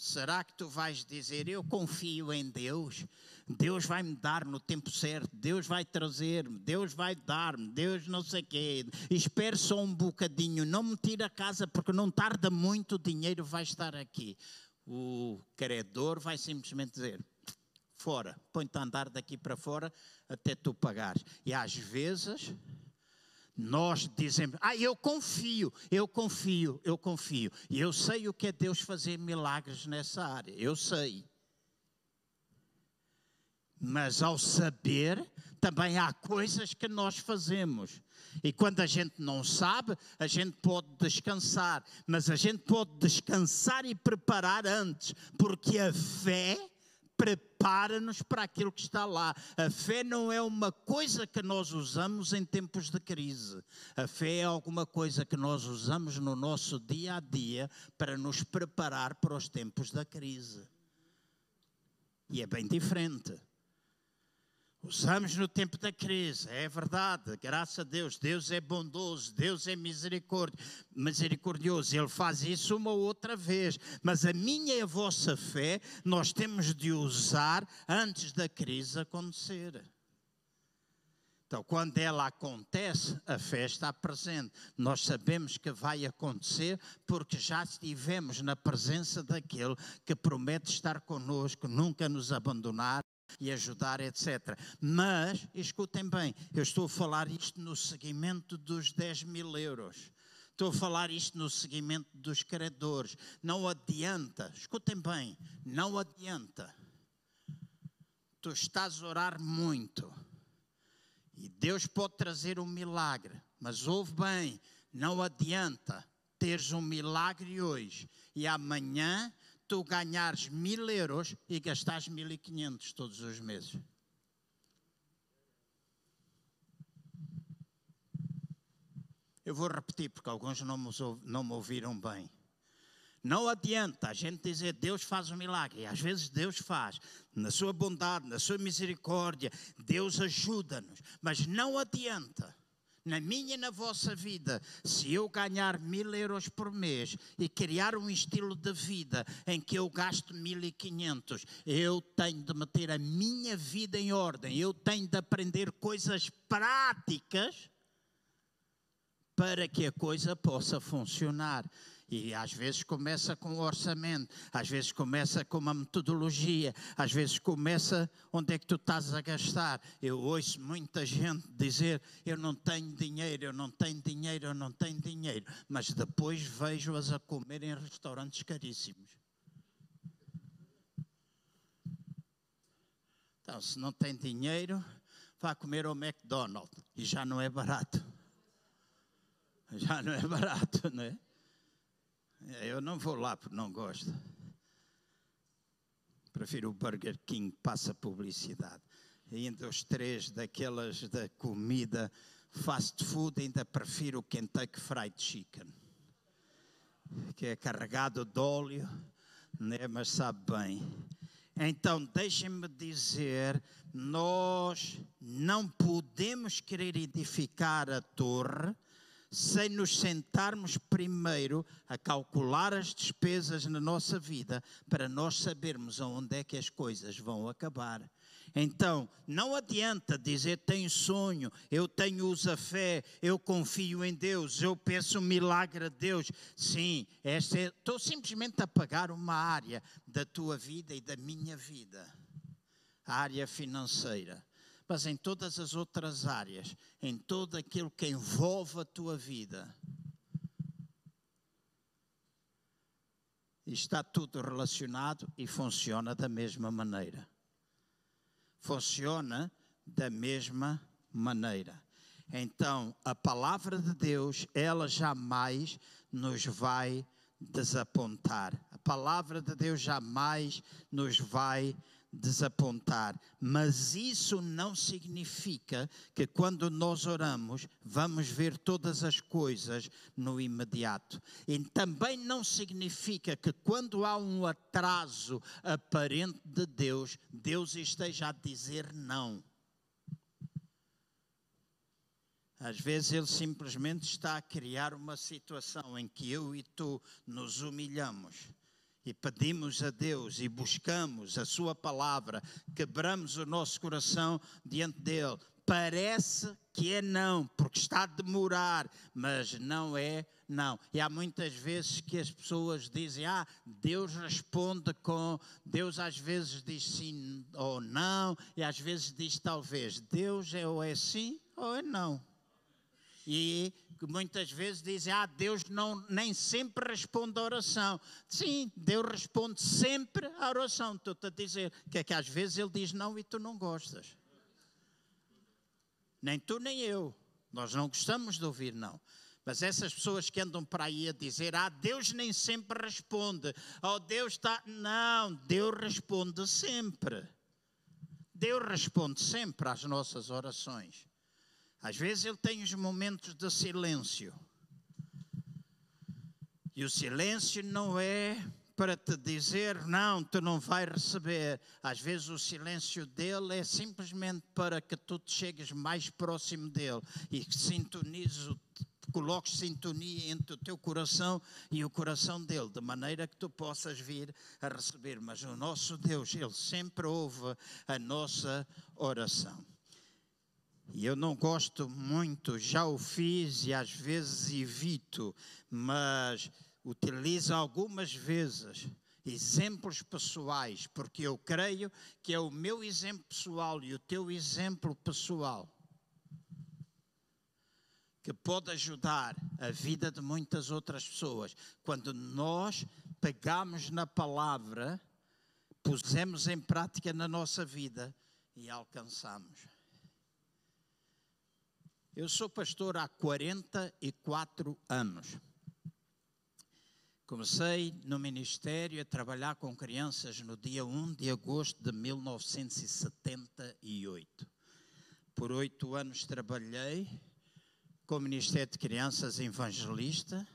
Será que tu vais dizer, eu confio em Deus, Deus vai me dar no tempo certo, Deus vai trazer-me, Deus vai dar-me, Deus não sei quê, espere só um bocadinho, não me tire a casa porque não tarda muito, o dinheiro vai estar aqui. O credor vai simplesmente dizer, fora, põe-te a andar daqui para fora até tu pagares. E às vezes nós dizemos, ah, eu confio, eu confio, eu confio. E eu sei o que é Deus fazer milagres nessa área, eu sei. Mas ao saber, também há coisas que nós fazemos. E quando a gente não sabe, a gente pode descansar, mas a gente pode descansar e preparar antes, porque a fé prepara-nos para aquilo que está lá. A fé não é uma coisa que nós usamos em tempos de crise. A fé é alguma coisa que nós usamos no nosso dia a dia para nos preparar para os tempos da crise. E é bem diferente. Usamos no tempo da crise, é verdade, graças a Deus. Deus é bondoso, Deus é misericordioso. Ele faz isso uma outra vez. Mas a minha e a vossa fé nós temos de usar antes da crise acontecer. Então, quando ela acontece, a fé está presente. Nós sabemos que vai acontecer porque já estivemos na presença daquele que promete estar conosco, nunca nos abandonar e ajudar, etc. Mas, escutem bem, eu estou a falar isto no seguimento dos 10 mil euros. Estou a falar isto no seguimento dos credores. Não adianta, escutem bem, não adianta. Tu estás a orar muito e Deus pode trazer um milagre, mas ouve bem, não adianta teres um milagre hoje e amanhã tu ganhares mil euros e gastares mil e quinhentos todos os meses. Eu vou repetir porque alguns não me, não me ouviram bem. Não adianta a gente dizer Deus faz um milagre. Às vezes Deus faz, na sua bondade, na sua misericórdia, Deus ajuda-nos. Mas não adianta na minha e na vossa vida, se eu ganhar mil euros por mês e criar um estilo de vida em que eu gasto mil e quinhentos, eu tenho de meter a minha vida em ordem, eu tenho de aprender coisas práticas para que a coisa possa funcionar. E às vezes começa com o orçamento, às vezes começa com uma metodologia, às vezes começa onde é que tu estás a gastar. Eu ouço muita gente dizer: Eu não tenho dinheiro, eu não tenho dinheiro, eu não tenho dinheiro. Mas depois vejo-as a comer em restaurantes caríssimos. Então, se não tem dinheiro, vá comer ao McDonald's e já não é barato. Já não é barato, não é? Eu não vou lá porque não gosto. Prefiro o Burger King, passa publicidade. E ainda os três daquelas da comida fast food, ainda prefiro o Kentucky Fried Chicken. Que é carregado de óleo, né? mas sabe bem. Então, deixem-me dizer, nós não podemos querer edificar a torre sem nos sentarmos primeiro a calcular as despesas na nossa vida para nós sabermos aonde é que as coisas vão acabar. Então, não adianta dizer tenho sonho, eu tenho usa fé, eu confio em Deus, eu peço um milagre a Deus. Sim, esta é, estou simplesmente a pagar uma área da tua vida e da minha vida, a área financeira mas em todas as outras áreas, em todo aquilo que envolve a tua vida. Está tudo relacionado e funciona da mesma maneira. Funciona da mesma maneira. Então, a palavra de Deus, ela jamais nos vai desapontar. A palavra de Deus jamais nos vai desapontar, mas isso não significa que quando nós oramos vamos ver todas as coisas no imediato. E também não significa que quando há um atraso aparente de Deus, Deus esteja a dizer não. Às vezes ele simplesmente está a criar uma situação em que eu e tu nos humilhamos e pedimos a Deus e buscamos a Sua palavra, quebramos o nosso coração diante dele. Parece que é não, porque está a demorar, mas não é não. E há muitas vezes que as pessoas dizem: Ah, Deus responde com. Deus às vezes diz sim ou não, e às vezes diz talvez. Deus é ou é sim ou é não. e que muitas vezes dizem: Ah, Deus não, nem sempre responde à oração. Sim, Deus responde sempre à oração. Estou-te a dizer que é que às vezes Ele diz não e tu não gostas. Nem tu nem eu. Nós não gostamos de ouvir não. Mas essas pessoas que andam para aí a dizer, ah, Deus nem sempre responde, oh, Deus está. Não, Deus responde sempre. Deus responde sempre às nossas orações. Às vezes Ele tem os momentos de silêncio. E o silêncio não é para te dizer, não, tu não vais receber. Às vezes o silêncio dele é simplesmente para que tu te chegues mais próximo dele e que sintonizes coloques sintonia entre o teu coração e o coração dele, de maneira que tu possas vir a receber. Mas o nosso Deus, ele sempre ouve a nossa oração. E eu não gosto muito, já o fiz e às vezes evito, mas utilizo algumas vezes exemplos pessoais, porque eu creio que é o meu exemplo pessoal e o teu exemplo pessoal que pode ajudar a vida de muitas outras pessoas. Quando nós pegamos na palavra, pusemos em prática na nossa vida e alcançamos. Eu sou pastor há 44 anos. Comecei no ministério a trabalhar com crianças no dia 1 de agosto de 1978. Por oito anos trabalhei com o Ministério de Crianças Evangelista,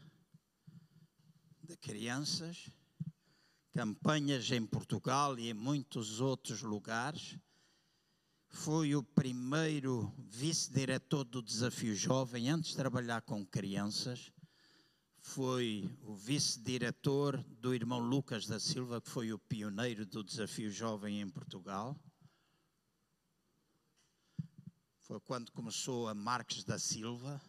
de crianças, campanhas em Portugal e em muitos outros lugares. Fui o primeiro vice-diretor do Desafio Jovem antes de trabalhar com crianças. Foi o vice-diretor do irmão Lucas da Silva, que foi o pioneiro do Desafio Jovem em Portugal. Foi quando começou a Marques da Silva.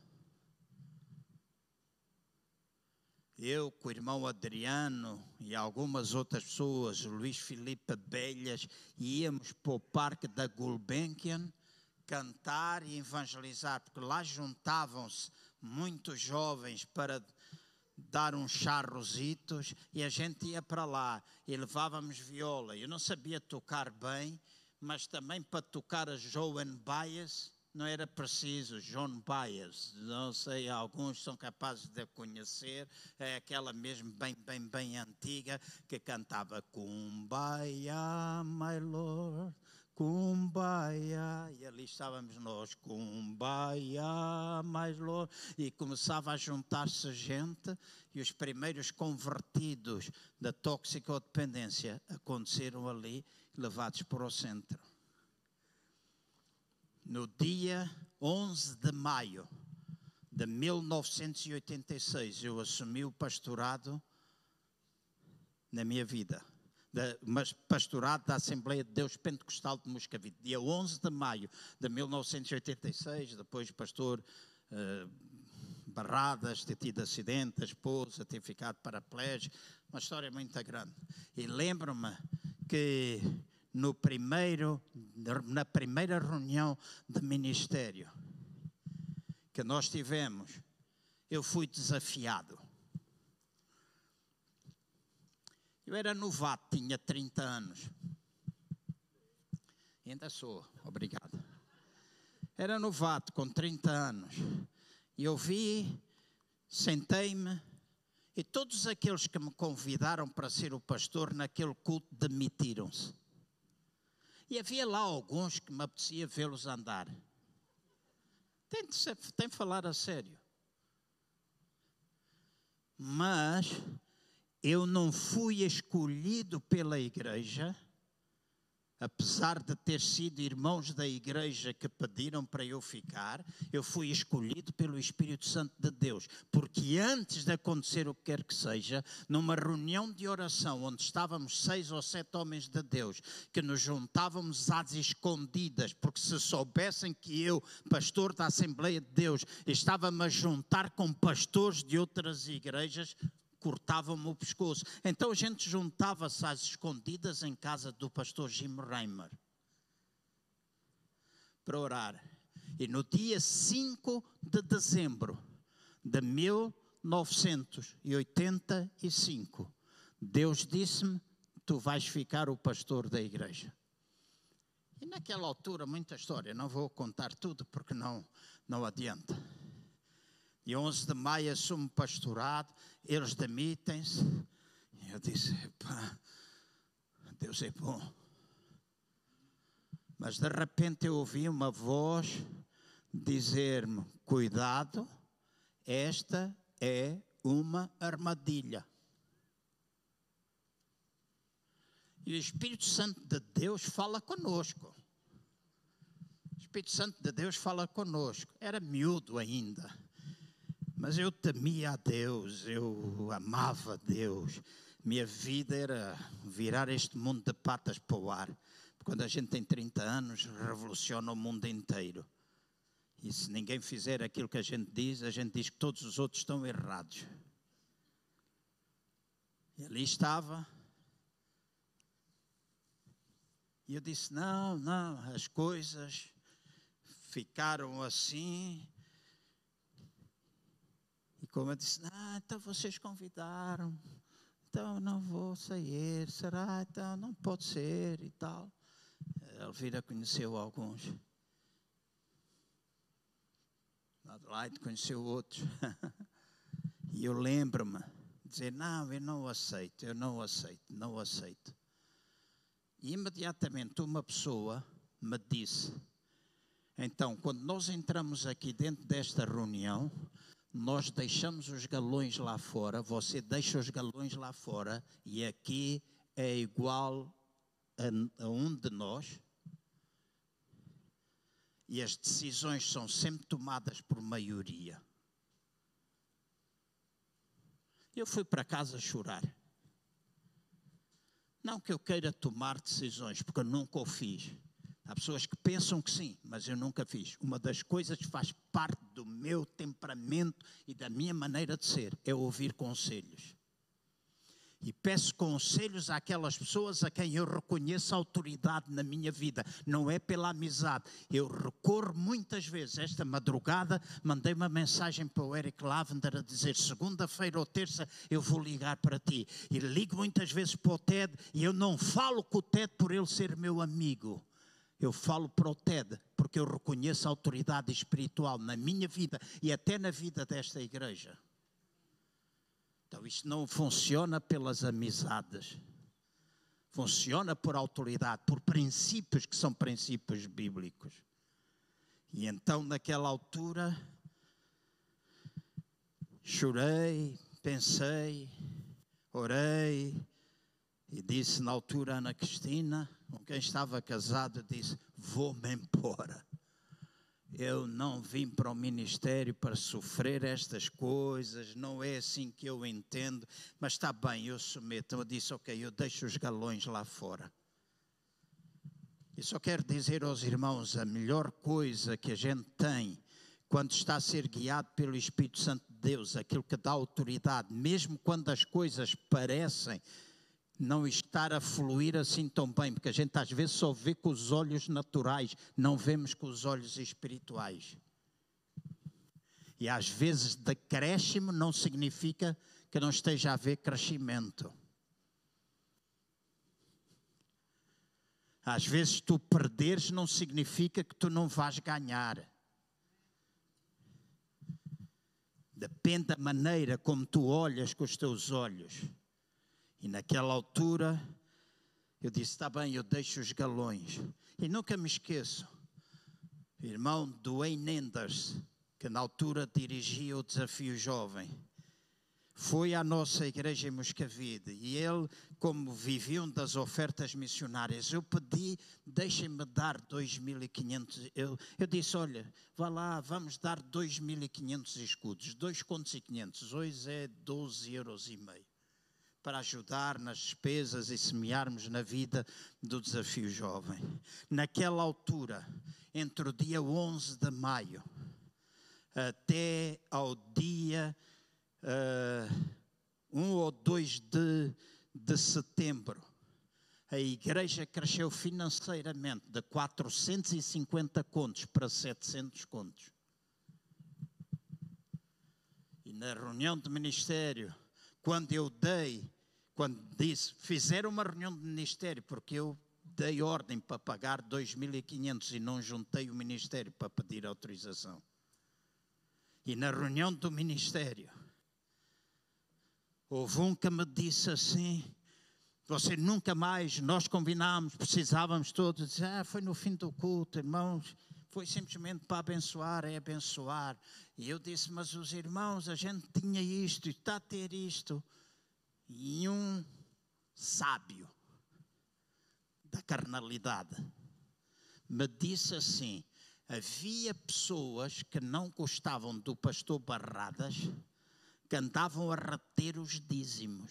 Eu, com o irmão Adriano e algumas outras pessoas, Luís Filipe Belhas, íamos para o parque da Gulbenkian cantar e evangelizar, porque lá juntavam-se muitos jovens para dar uns charrositos e a gente ia para lá e levávamos viola. Eu não sabia tocar bem, mas também para tocar a Joan Baez não era preciso. John Baez, não sei, alguns são capazes de conhecer, é aquela mesmo bem, bem, bem antiga que cantava Kumbaya, my Lord. Kumbaya, e ali estávamos nós, Kumbaya, mais Lord, e começava a juntar-se gente, e os primeiros convertidos da toxicodependência aconteceram ali, levados para o centro no dia 11 de maio de 1986, eu assumi o pastorado na minha vida. mas pastorado da Assembleia de Deus Pentecostal de Moscavide. Dia 11 de maio de 1986, depois pastor uh, Barradas, ter tido acidente, a esposa ter ficado paraplégico, uma história muito grande. E lembro-me que no primeiro, na primeira reunião de ministério que nós tivemos, eu fui desafiado. Eu era novato, tinha 30 anos. Ainda sou, obrigado. Era novato, com 30 anos. E eu vi, sentei-me, e todos aqueles que me convidaram para ser o pastor naquele culto demitiram-se. E havia lá alguns que me apetecia vê-los andar. Tem de, ser, tem de falar a sério. Mas eu não fui escolhido pela igreja apesar de ter sido irmãos da igreja que pediram para eu ficar, eu fui escolhido pelo Espírito Santo de Deus, porque antes de acontecer o que quer que seja, numa reunião de oração onde estávamos seis ou sete homens de Deus, que nos juntávamos às escondidas, porque se soubessem que eu, pastor da Assembleia de Deus, estava-me a juntar com pastores de outras igrejas, cortavam-me o pescoço. Então a gente juntava-se às escondidas em casa do pastor Jim Reimer para orar. E no dia 5 de dezembro de 1985, Deus disse-me: Tu vais ficar o pastor da igreja. E naquela altura, muita história, não vou contar tudo porque não, não adianta. E 11 de maio assumo pastorado, eles demitem-se. E eu disse: pá, Deus é bom. Mas de repente eu ouvi uma voz dizer-me: Cuidado, esta é uma armadilha. E o Espírito Santo de Deus fala conosco. O Espírito Santo de Deus fala conosco. Era miúdo ainda. Mas eu temia a Deus, eu amava Deus. Minha vida era virar este mundo de patas para o ar. Quando a gente tem 30 anos, revoluciona o mundo inteiro. E se ninguém fizer aquilo que a gente diz, a gente diz que todos os outros estão errados. E ali estava. E eu disse: não, não, as coisas ficaram assim. Como eu disse: ah, então vocês convidaram, então não vou sair, será? Então não pode ser e tal. Elvira conheceu alguns. Adelaide conheceu outros. *laughs* e eu lembro-me de dizer: Não, eu não aceito, eu não aceito, não aceito. E imediatamente uma pessoa me disse: Então, quando nós entramos aqui dentro desta reunião, nós deixamos os galões lá fora, você deixa os galões lá fora, e aqui é igual a, a um de nós e as decisões são sempre tomadas por maioria. Eu fui para casa chorar. Não que eu queira tomar decisões, porque eu nunca o fiz. Há pessoas que pensam que sim, mas eu nunca fiz. Uma das coisas que faz parte do meu temperamento e da minha maneira de ser é ouvir conselhos e peço conselhos àquelas pessoas a quem eu reconheço autoridade na minha vida, não é pela amizade. Eu recorro muitas vezes, esta madrugada, mandei uma mensagem para o Eric Lavender a dizer: segunda-feira ou terça eu vou ligar para ti. E ligo muitas vezes para o Ted e eu não falo com o Ted por ele ser meu amigo. Eu falo TED porque eu reconheço a autoridade espiritual na minha vida e até na vida desta igreja. Então, isto não funciona pelas amizades. Funciona por autoridade, por princípios que são princípios bíblicos. E então, naquela altura, chorei, pensei, orei e disse na altura Ana Cristina, com quem estava casado, disse: Vou-me embora. Eu não vim para o ministério para sofrer estas coisas, não é assim que eu entendo, mas está bem, eu submeto. Eu disse, ok, eu deixo os galões lá fora. E só quero dizer aos irmãos: a melhor coisa que a gente tem quando está a ser guiado pelo Espírito Santo de Deus, aquilo que dá autoridade, mesmo quando as coisas parecem não estar a fluir assim tão bem, porque a gente às vezes só vê com os olhos naturais, não vemos com os olhos espirituais. E às vezes decréscimo não significa que não esteja a haver crescimento. Às vezes tu perderes não significa que tu não vais ganhar. Depende da maneira como tu olhas com os teus olhos. E naquela altura eu disse: está bem, eu deixo os galões. E nunca me esqueço, irmão Dwayne Enders, que na altura dirigia o Desafio Jovem, foi à nossa igreja em Moscavide e ele, como viviam das ofertas missionárias, eu pedi, deixem-me dar 2.500. Eu, eu disse: olha, vá lá, vamos dar 2.500 escudos, dois contos e 500, hoje é 12 euros e meio para ajudar nas despesas e semearmos na vida do desafio jovem. Naquela altura, entre o dia 11 de maio até ao dia uh, 1 ou 2 de, de setembro, a igreja cresceu financeiramente de 450 contos para 700 contos. E na reunião de ministério, quando eu dei, quando disse, fizeram uma reunião de ministério, porque eu dei ordem para pagar 2.500 e não juntei o ministério para pedir autorização. E na reunião do ministério, houve um que me disse assim: Você nunca mais, nós combinámos, precisávamos todos, dizer, ah, foi no fim do culto, irmãos, foi simplesmente para abençoar, é abençoar. E eu disse: Mas os irmãos, a gente tinha isto, está a ter isto. E um sábio da carnalidade me disse assim: havia pessoas que não gostavam do pastor Barradas, que andavam a reter os dízimos.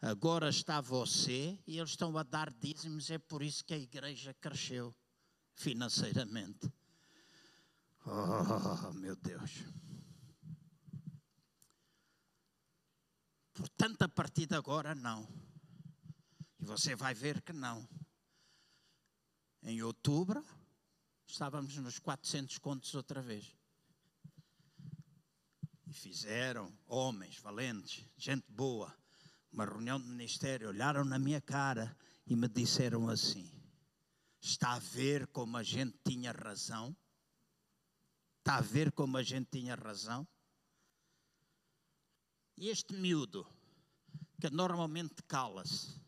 Agora está você e eles estão a dar dízimos, é por isso que a igreja cresceu financeiramente. Oh, meu Deus. Portanto, a partir de agora, não. E você vai ver que não. Em outubro, estávamos nos 400 contos outra vez. E fizeram homens valentes, gente boa, uma reunião de ministério, olharam na minha cara e me disseram assim: Está a ver como a gente tinha razão? Está a ver como a gente tinha razão? E este miúdo, que normalmente cala-se,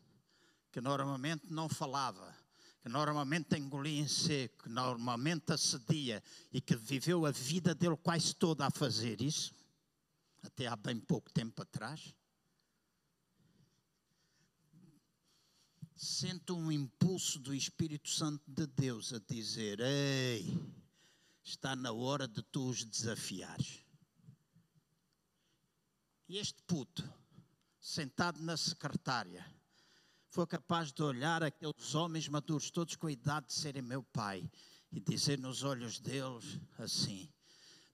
que normalmente não falava, que normalmente engolia em seco, que normalmente assedia e que viveu a vida dele quase toda a fazer isso, até há bem pouco tempo atrás, sente um impulso do Espírito Santo de Deus a dizer: Ei, está na hora de tu os desafiares. E este puto, sentado na secretária, foi capaz de olhar aqueles homens maduros, todos com a idade de serem meu pai, e dizer nos olhos deles assim: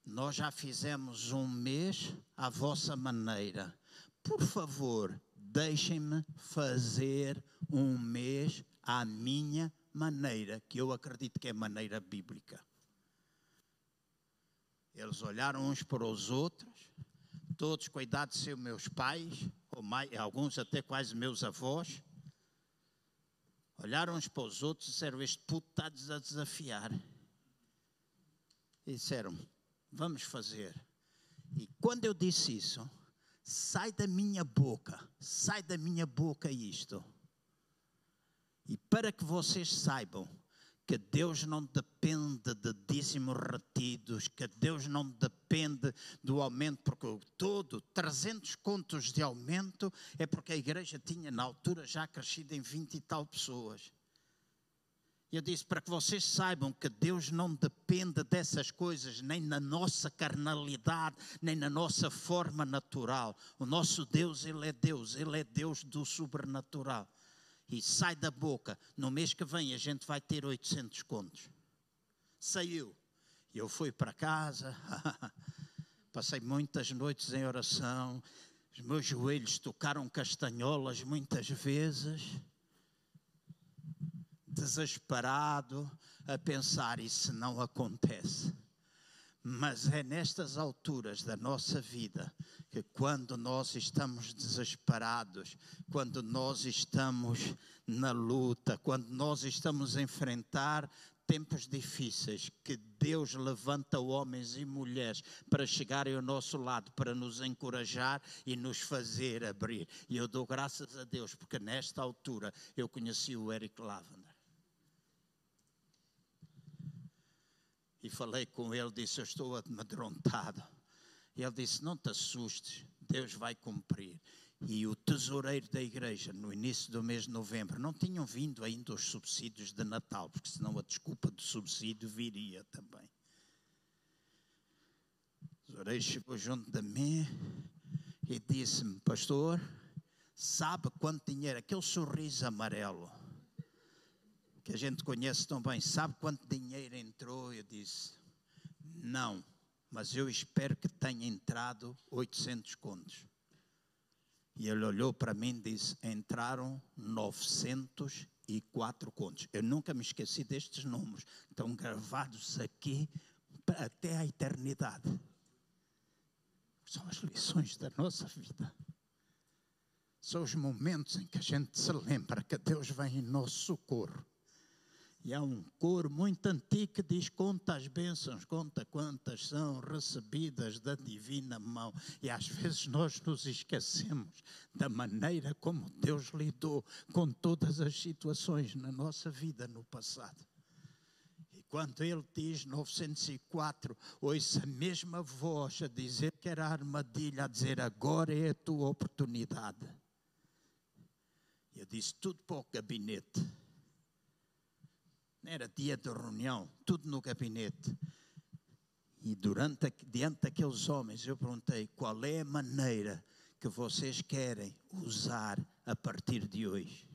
Nós já fizemos um mês à vossa maneira. Por favor, deixem-me fazer um mês à minha maneira, que eu acredito que é maneira bíblica. Eles olharam uns para os outros, todos idade de ser meus pais, ou mais, alguns até quase meus avós Olharam uns para os outros e disseram: Este puto está a desafiar. E disseram: Vamos fazer. E quando eu disse isso, sai da minha boca, sai da minha boca isto. E para que vocês saibam que Deus não depende de dízimos retidos, que Deus não depende do aumento, porque todo, 300 contos de aumento, é porque a igreja tinha na altura já crescido em 20 e tal pessoas. Eu disse para que vocês saibam que Deus não depende dessas coisas, nem na nossa carnalidade, nem na nossa forma natural. O nosso Deus, Ele é Deus, Ele é Deus do sobrenatural e sai da boca, no mês que vem a gente vai ter 800 contos. Saiu. E eu fui para casa, *laughs* passei muitas noites em oração, os meus joelhos tocaram castanholas muitas vezes, desesperado, a pensar: isso não acontece. Mas é nestas alturas da nossa vida que, quando nós estamos desesperados, quando nós estamos na luta, quando nós estamos a enfrentar tempos difíceis, que Deus levanta homens e mulheres para chegarem ao nosso lado, para nos encorajar e nos fazer abrir. E eu dou graças a Deus, porque nesta altura eu conheci o Eric Lavender. E falei com ele, disse: Eu estou amedrontado. E ele disse: Não te assustes, Deus vai cumprir. E o tesoureiro da igreja, no início do mês de novembro, não tinham vindo ainda os subsídios de Natal, porque senão a desculpa do subsídio viria também. O tesoureiro chegou junto de mim e disse-me: Pastor, sabe quanto dinheiro? Aquele sorriso amarelo que a gente conhece tão bem, sabe quanto dinheiro entrou? Eu disse, não, mas eu espero que tenha entrado 800 contos. E ele olhou para mim e disse: entraram 904 contos. Eu nunca me esqueci destes números. Estão gravados aqui até a eternidade. São as lições da nossa vida. São os momentos em que a gente se lembra que Deus vem em nosso socorro. E há um coro muito antigo que diz: conta as bênçãos, conta quantas são recebidas da divina mão. E às vezes nós nos esquecemos da maneira como Deus lidou com todas as situações na nossa vida no passado. E quando ele diz 904, ouça a mesma voz a dizer que era armadilha, a dizer agora é a tua oportunidade. E eu disse tudo para o gabinete era dia de reunião, tudo no gabinete. E durante, diante daqueles homens, eu perguntei qual é a maneira que vocês querem usar a partir de hoje.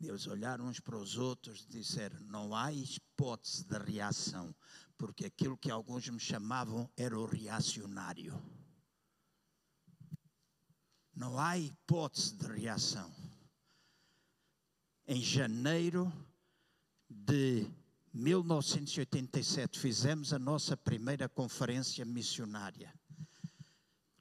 Eles olharam uns para os outros e disseram: não há hipótese de reação, porque aquilo que alguns me chamavam era o reacionário. Não há hipótese de reação em janeiro de 1987, fizemos a nossa primeira conferência missionária.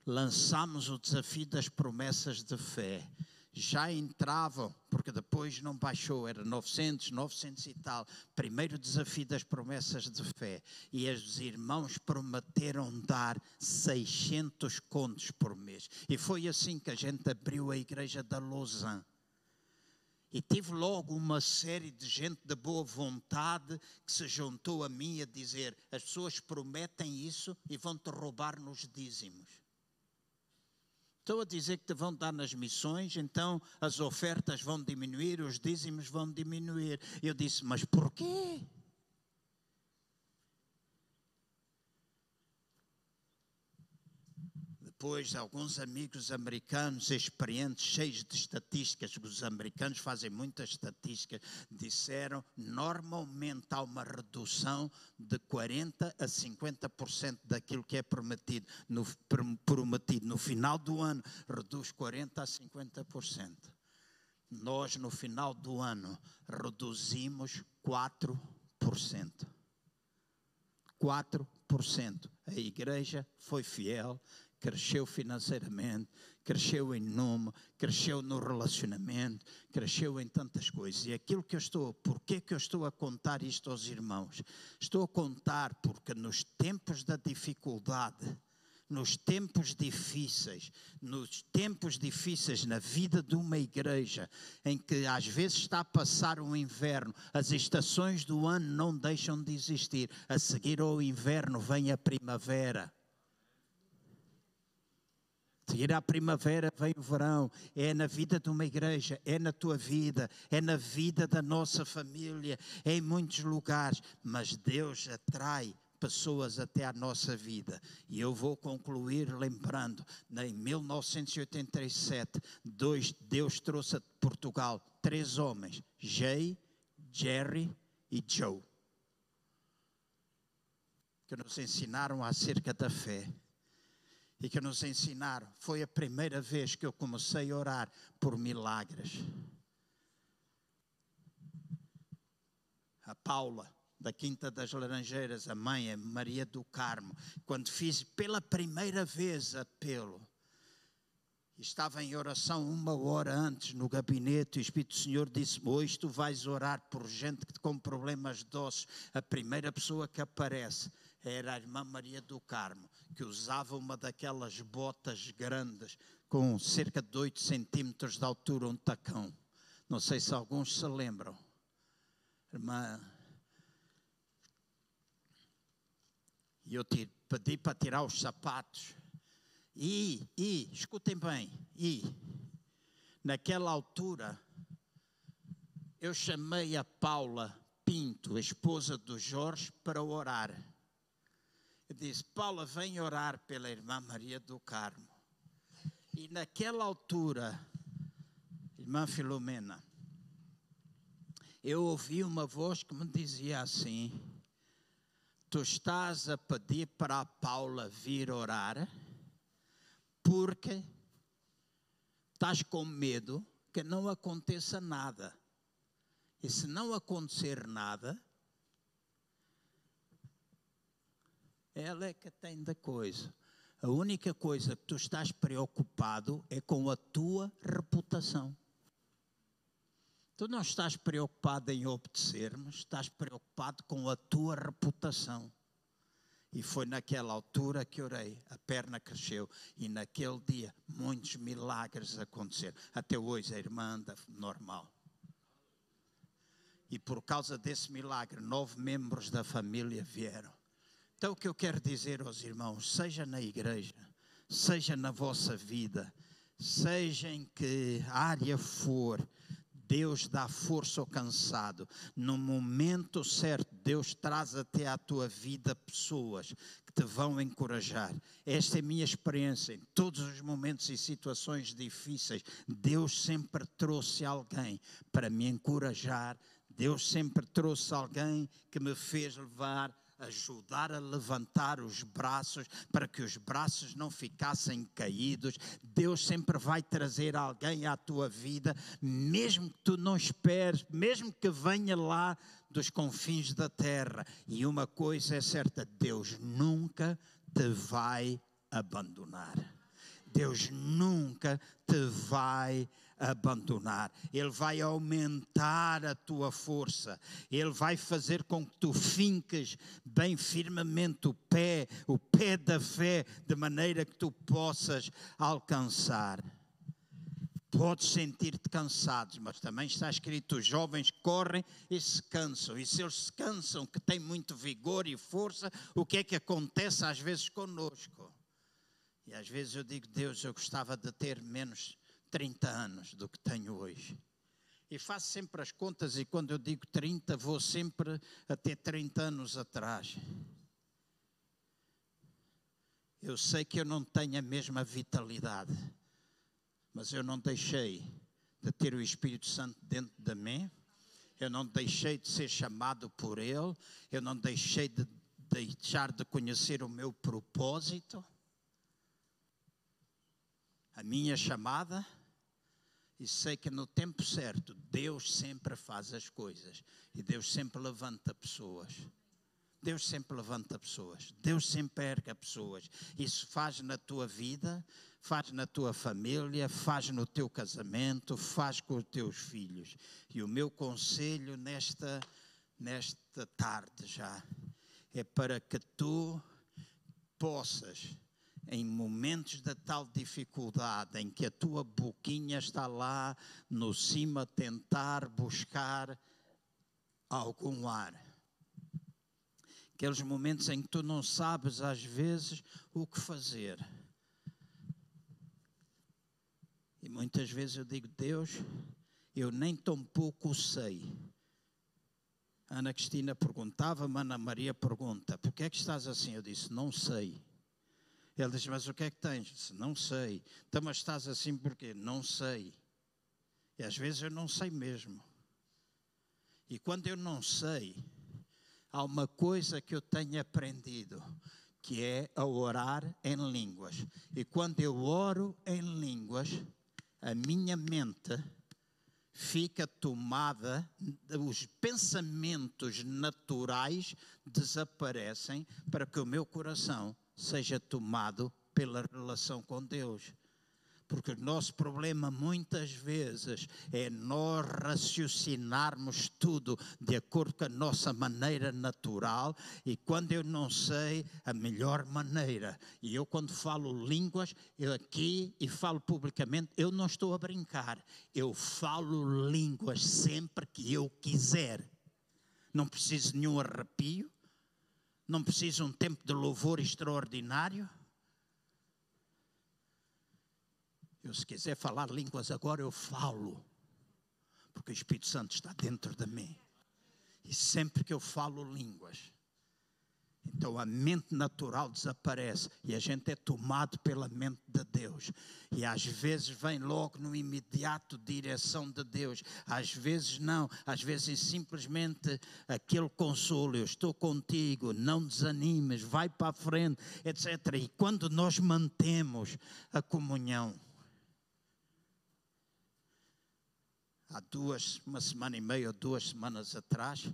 Lançámos o desafio das promessas de fé. Já entravam, porque depois não baixou, era 900, 900 e tal. Primeiro desafio das promessas de fé. E os irmãos prometeram dar 600 contos por mês. E foi assim que a gente abriu a igreja da Lausanne e tive logo uma série de gente de boa vontade que se juntou a mim a dizer: as pessoas prometem isso e vão te roubar nos dízimos. Estou a dizer que te vão dar nas missões, então as ofertas vão diminuir, os dízimos vão diminuir. Eu disse: mas porquê? Depois alguns amigos americanos experientes, cheios de estatísticas, os americanos fazem muitas estatísticas, disseram normalmente há uma redução de 40% a 50% daquilo que é prometido no, prometido no final do ano, reduz 40% a 50%. Nós, no final do ano, reduzimos 4%. 4%. A igreja foi fiel cresceu financeiramente, cresceu em nome, cresceu no relacionamento, cresceu em tantas coisas. E aquilo que eu estou, porquê que eu estou a contar isto aos irmãos? Estou a contar porque nos tempos da dificuldade, nos tempos difíceis, nos tempos difíceis na vida de uma igreja, em que às vezes está a passar um inverno, as estações do ano não deixam de existir, a seguir ao inverno vem a primavera seguir à primavera vem o verão. É na vida de uma igreja, é na tua vida, é na vida da nossa família, é em muitos lugares. Mas Deus atrai pessoas até à nossa vida. E eu vou concluir lembrando, em 1987, dois, Deus trouxe a Portugal três homens, Jay, Jerry e Joe, que nos ensinaram acerca da fé e que nos ensinaram. Foi a primeira vez que eu comecei a orar por milagres. A Paula, da Quinta das Laranjeiras, a mãe, Maria do Carmo, quando fiz pela primeira vez apelo, estava em oração uma hora antes no gabinete e o Espírito Senhor disse hoje tu vais orar por gente com problemas de ossos. A primeira pessoa que aparece era a irmã Maria do Carmo, que usava uma daquelas botas grandes, com cerca de 8 centímetros de altura, um tacão. Não sei se alguns se lembram. Irmã. E eu pedi para tirar os sapatos. E, e, escutem bem, e, naquela altura, eu chamei a Paula Pinto, esposa do Jorge, para orar disse: Paula, vem orar pela irmã Maria do Carmo. E naquela altura, irmã Filomena, eu ouvi uma voz que me dizia assim: Tu estás a pedir para a Paula vir orar, porque estás com medo que não aconteça nada. E se não acontecer nada, ela é que tem da coisa. A única coisa que tu estás preocupado é com a tua reputação. Tu não estás preocupado em obedecer, mas estás preocupado com a tua reputação. E foi naquela altura que orei, a perna cresceu e naquele dia muitos milagres aconteceram. Até hoje a irmã anda normal. E por causa desse milagre, nove membros da família vieram. Então o que eu quero dizer aos irmãos, seja na igreja, seja na vossa vida, seja em que área for, Deus dá força ao cansado. No momento certo, Deus traz até à tua vida pessoas que te vão encorajar. Esta é a minha experiência. Em todos os momentos e situações difíceis, Deus sempre trouxe alguém para me encorajar. Deus sempre trouxe alguém que me fez levar ajudar a levantar os braços para que os braços não ficassem caídos. Deus sempre vai trazer alguém à tua vida, mesmo que tu não esperes, mesmo que venha lá dos confins da terra. E uma coisa é certa: Deus nunca te vai abandonar. Deus nunca te vai abandonar. Ele vai aumentar a tua força. Ele vai fazer com que tu finques bem firmemente o pé, o pé da fé, de maneira que tu possas alcançar. Podes sentir-te cansados, mas também está escrito: os jovens correm e se cansam. E se eles se cansam, que têm muito vigor e força, o que é que acontece às vezes conosco? E às vezes eu digo, Deus, eu gostava de ter menos 30 anos do que tenho hoje. E faço sempre as contas, e quando eu digo 30, vou sempre até 30 anos atrás. Eu sei que eu não tenho a mesma vitalidade, mas eu não deixei de ter o Espírito Santo dentro de mim, eu não deixei de ser chamado por Ele, eu não deixei de deixar de conhecer o meu propósito a minha chamada e sei que no tempo certo Deus sempre faz as coisas e Deus sempre levanta pessoas. Deus sempre levanta pessoas, Deus sempre erga pessoas. Isso faz na tua vida, faz na tua família, faz no teu casamento, faz com os teus filhos. E o meu conselho nesta, nesta tarde já é para que tu possas em momentos de tal dificuldade, em que a tua boquinha está lá no cima, tentar buscar algum ar. Aqueles momentos em que tu não sabes, às vezes, o que fazer. E muitas vezes eu digo, Deus, eu nem tão pouco sei. Ana Cristina perguntava, Ana Maria pergunta, por que é que estás assim? Eu disse, não sei. Ele diz: Mas o que é que tens? Não sei. Então, mas estás assim porquê? Não sei. E às vezes eu não sei mesmo. E quando eu não sei, há uma coisa que eu tenho aprendido, que é a orar em línguas. E quando eu oro em línguas, a minha mente fica tomada, os pensamentos naturais desaparecem para que o meu coração seja tomado pela relação com Deus. Porque o nosso problema muitas vezes é nós raciocinarmos tudo de acordo com a nossa maneira natural e quando eu não sei a melhor maneira. E eu quando falo línguas, eu aqui e falo publicamente, eu não estou a brincar. Eu falo línguas sempre que eu quiser. Não preciso de nenhum arrepio, não precisa um tempo de louvor extraordinário? Eu, se quiser falar línguas agora, eu falo, porque o Espírito Santo está dentro de mim. E sempre que eu falo línguas, então a mente natural desaparece e a gente é tomado pela mente de Deus. E às vezes vem logo no imediato direção de Deus, às vezes não, às vezes simplesmente aquele consolo: eu estou contigo, não desanimes, vai para a frente, etc. E quando nós mantemos a comunhão, há duas, uma semana e meia ou duas semanas atrás,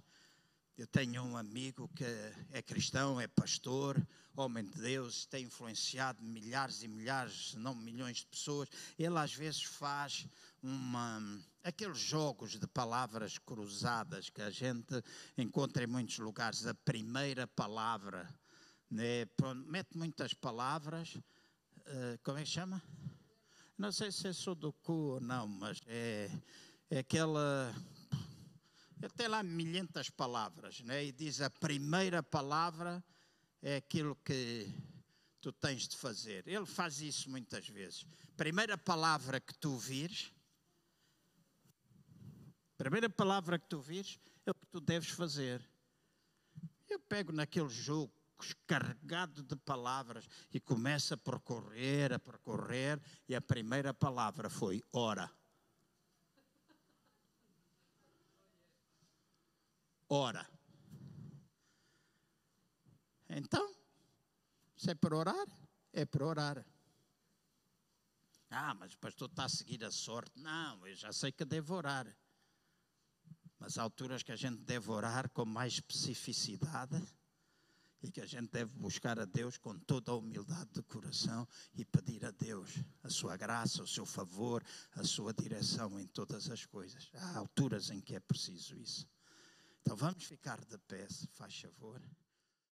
eu tenho um amigo que é cristão, é pastor, homem de Deus, tem influenciado milhares e milhares, se não milhões de pessoas. Ele às vezes faz uma, aqueles jogos de palavras cruzadas que a gente encontra em muitos lugares. A primeira palavra, né? mete muitas palavras, uh, como é que chama? Não sei se é sudoku ou não, mas é, é aquela ele tem lá milhentas palavras, né? e diz a primeira palavra é aquilo que tu tens de fazer. Ele faz isso muitas vezes. Primeira palavra que tu vires, primeira palavra que tu vires é o que tu deves fazer. Eu pego naquele jogo carregado de palavras e começo a percorrer, a percorrer, e a primeira palavra foi ora. Ora. Então, se é para orar, é para orar. Ah, mas o pastor está a seguir a sorte. Não, eu já sei que devo orar. Mas há alturas que a gente deve orar com mais especificidade e que a gente deve buscar a Deus com toda a humildade de coração e pedir a Deus a sua graça, o seu favor, a sua direção em todas as coisas. Há alturas em que é preciso isso. Então vamos ficar de pé, faz favor.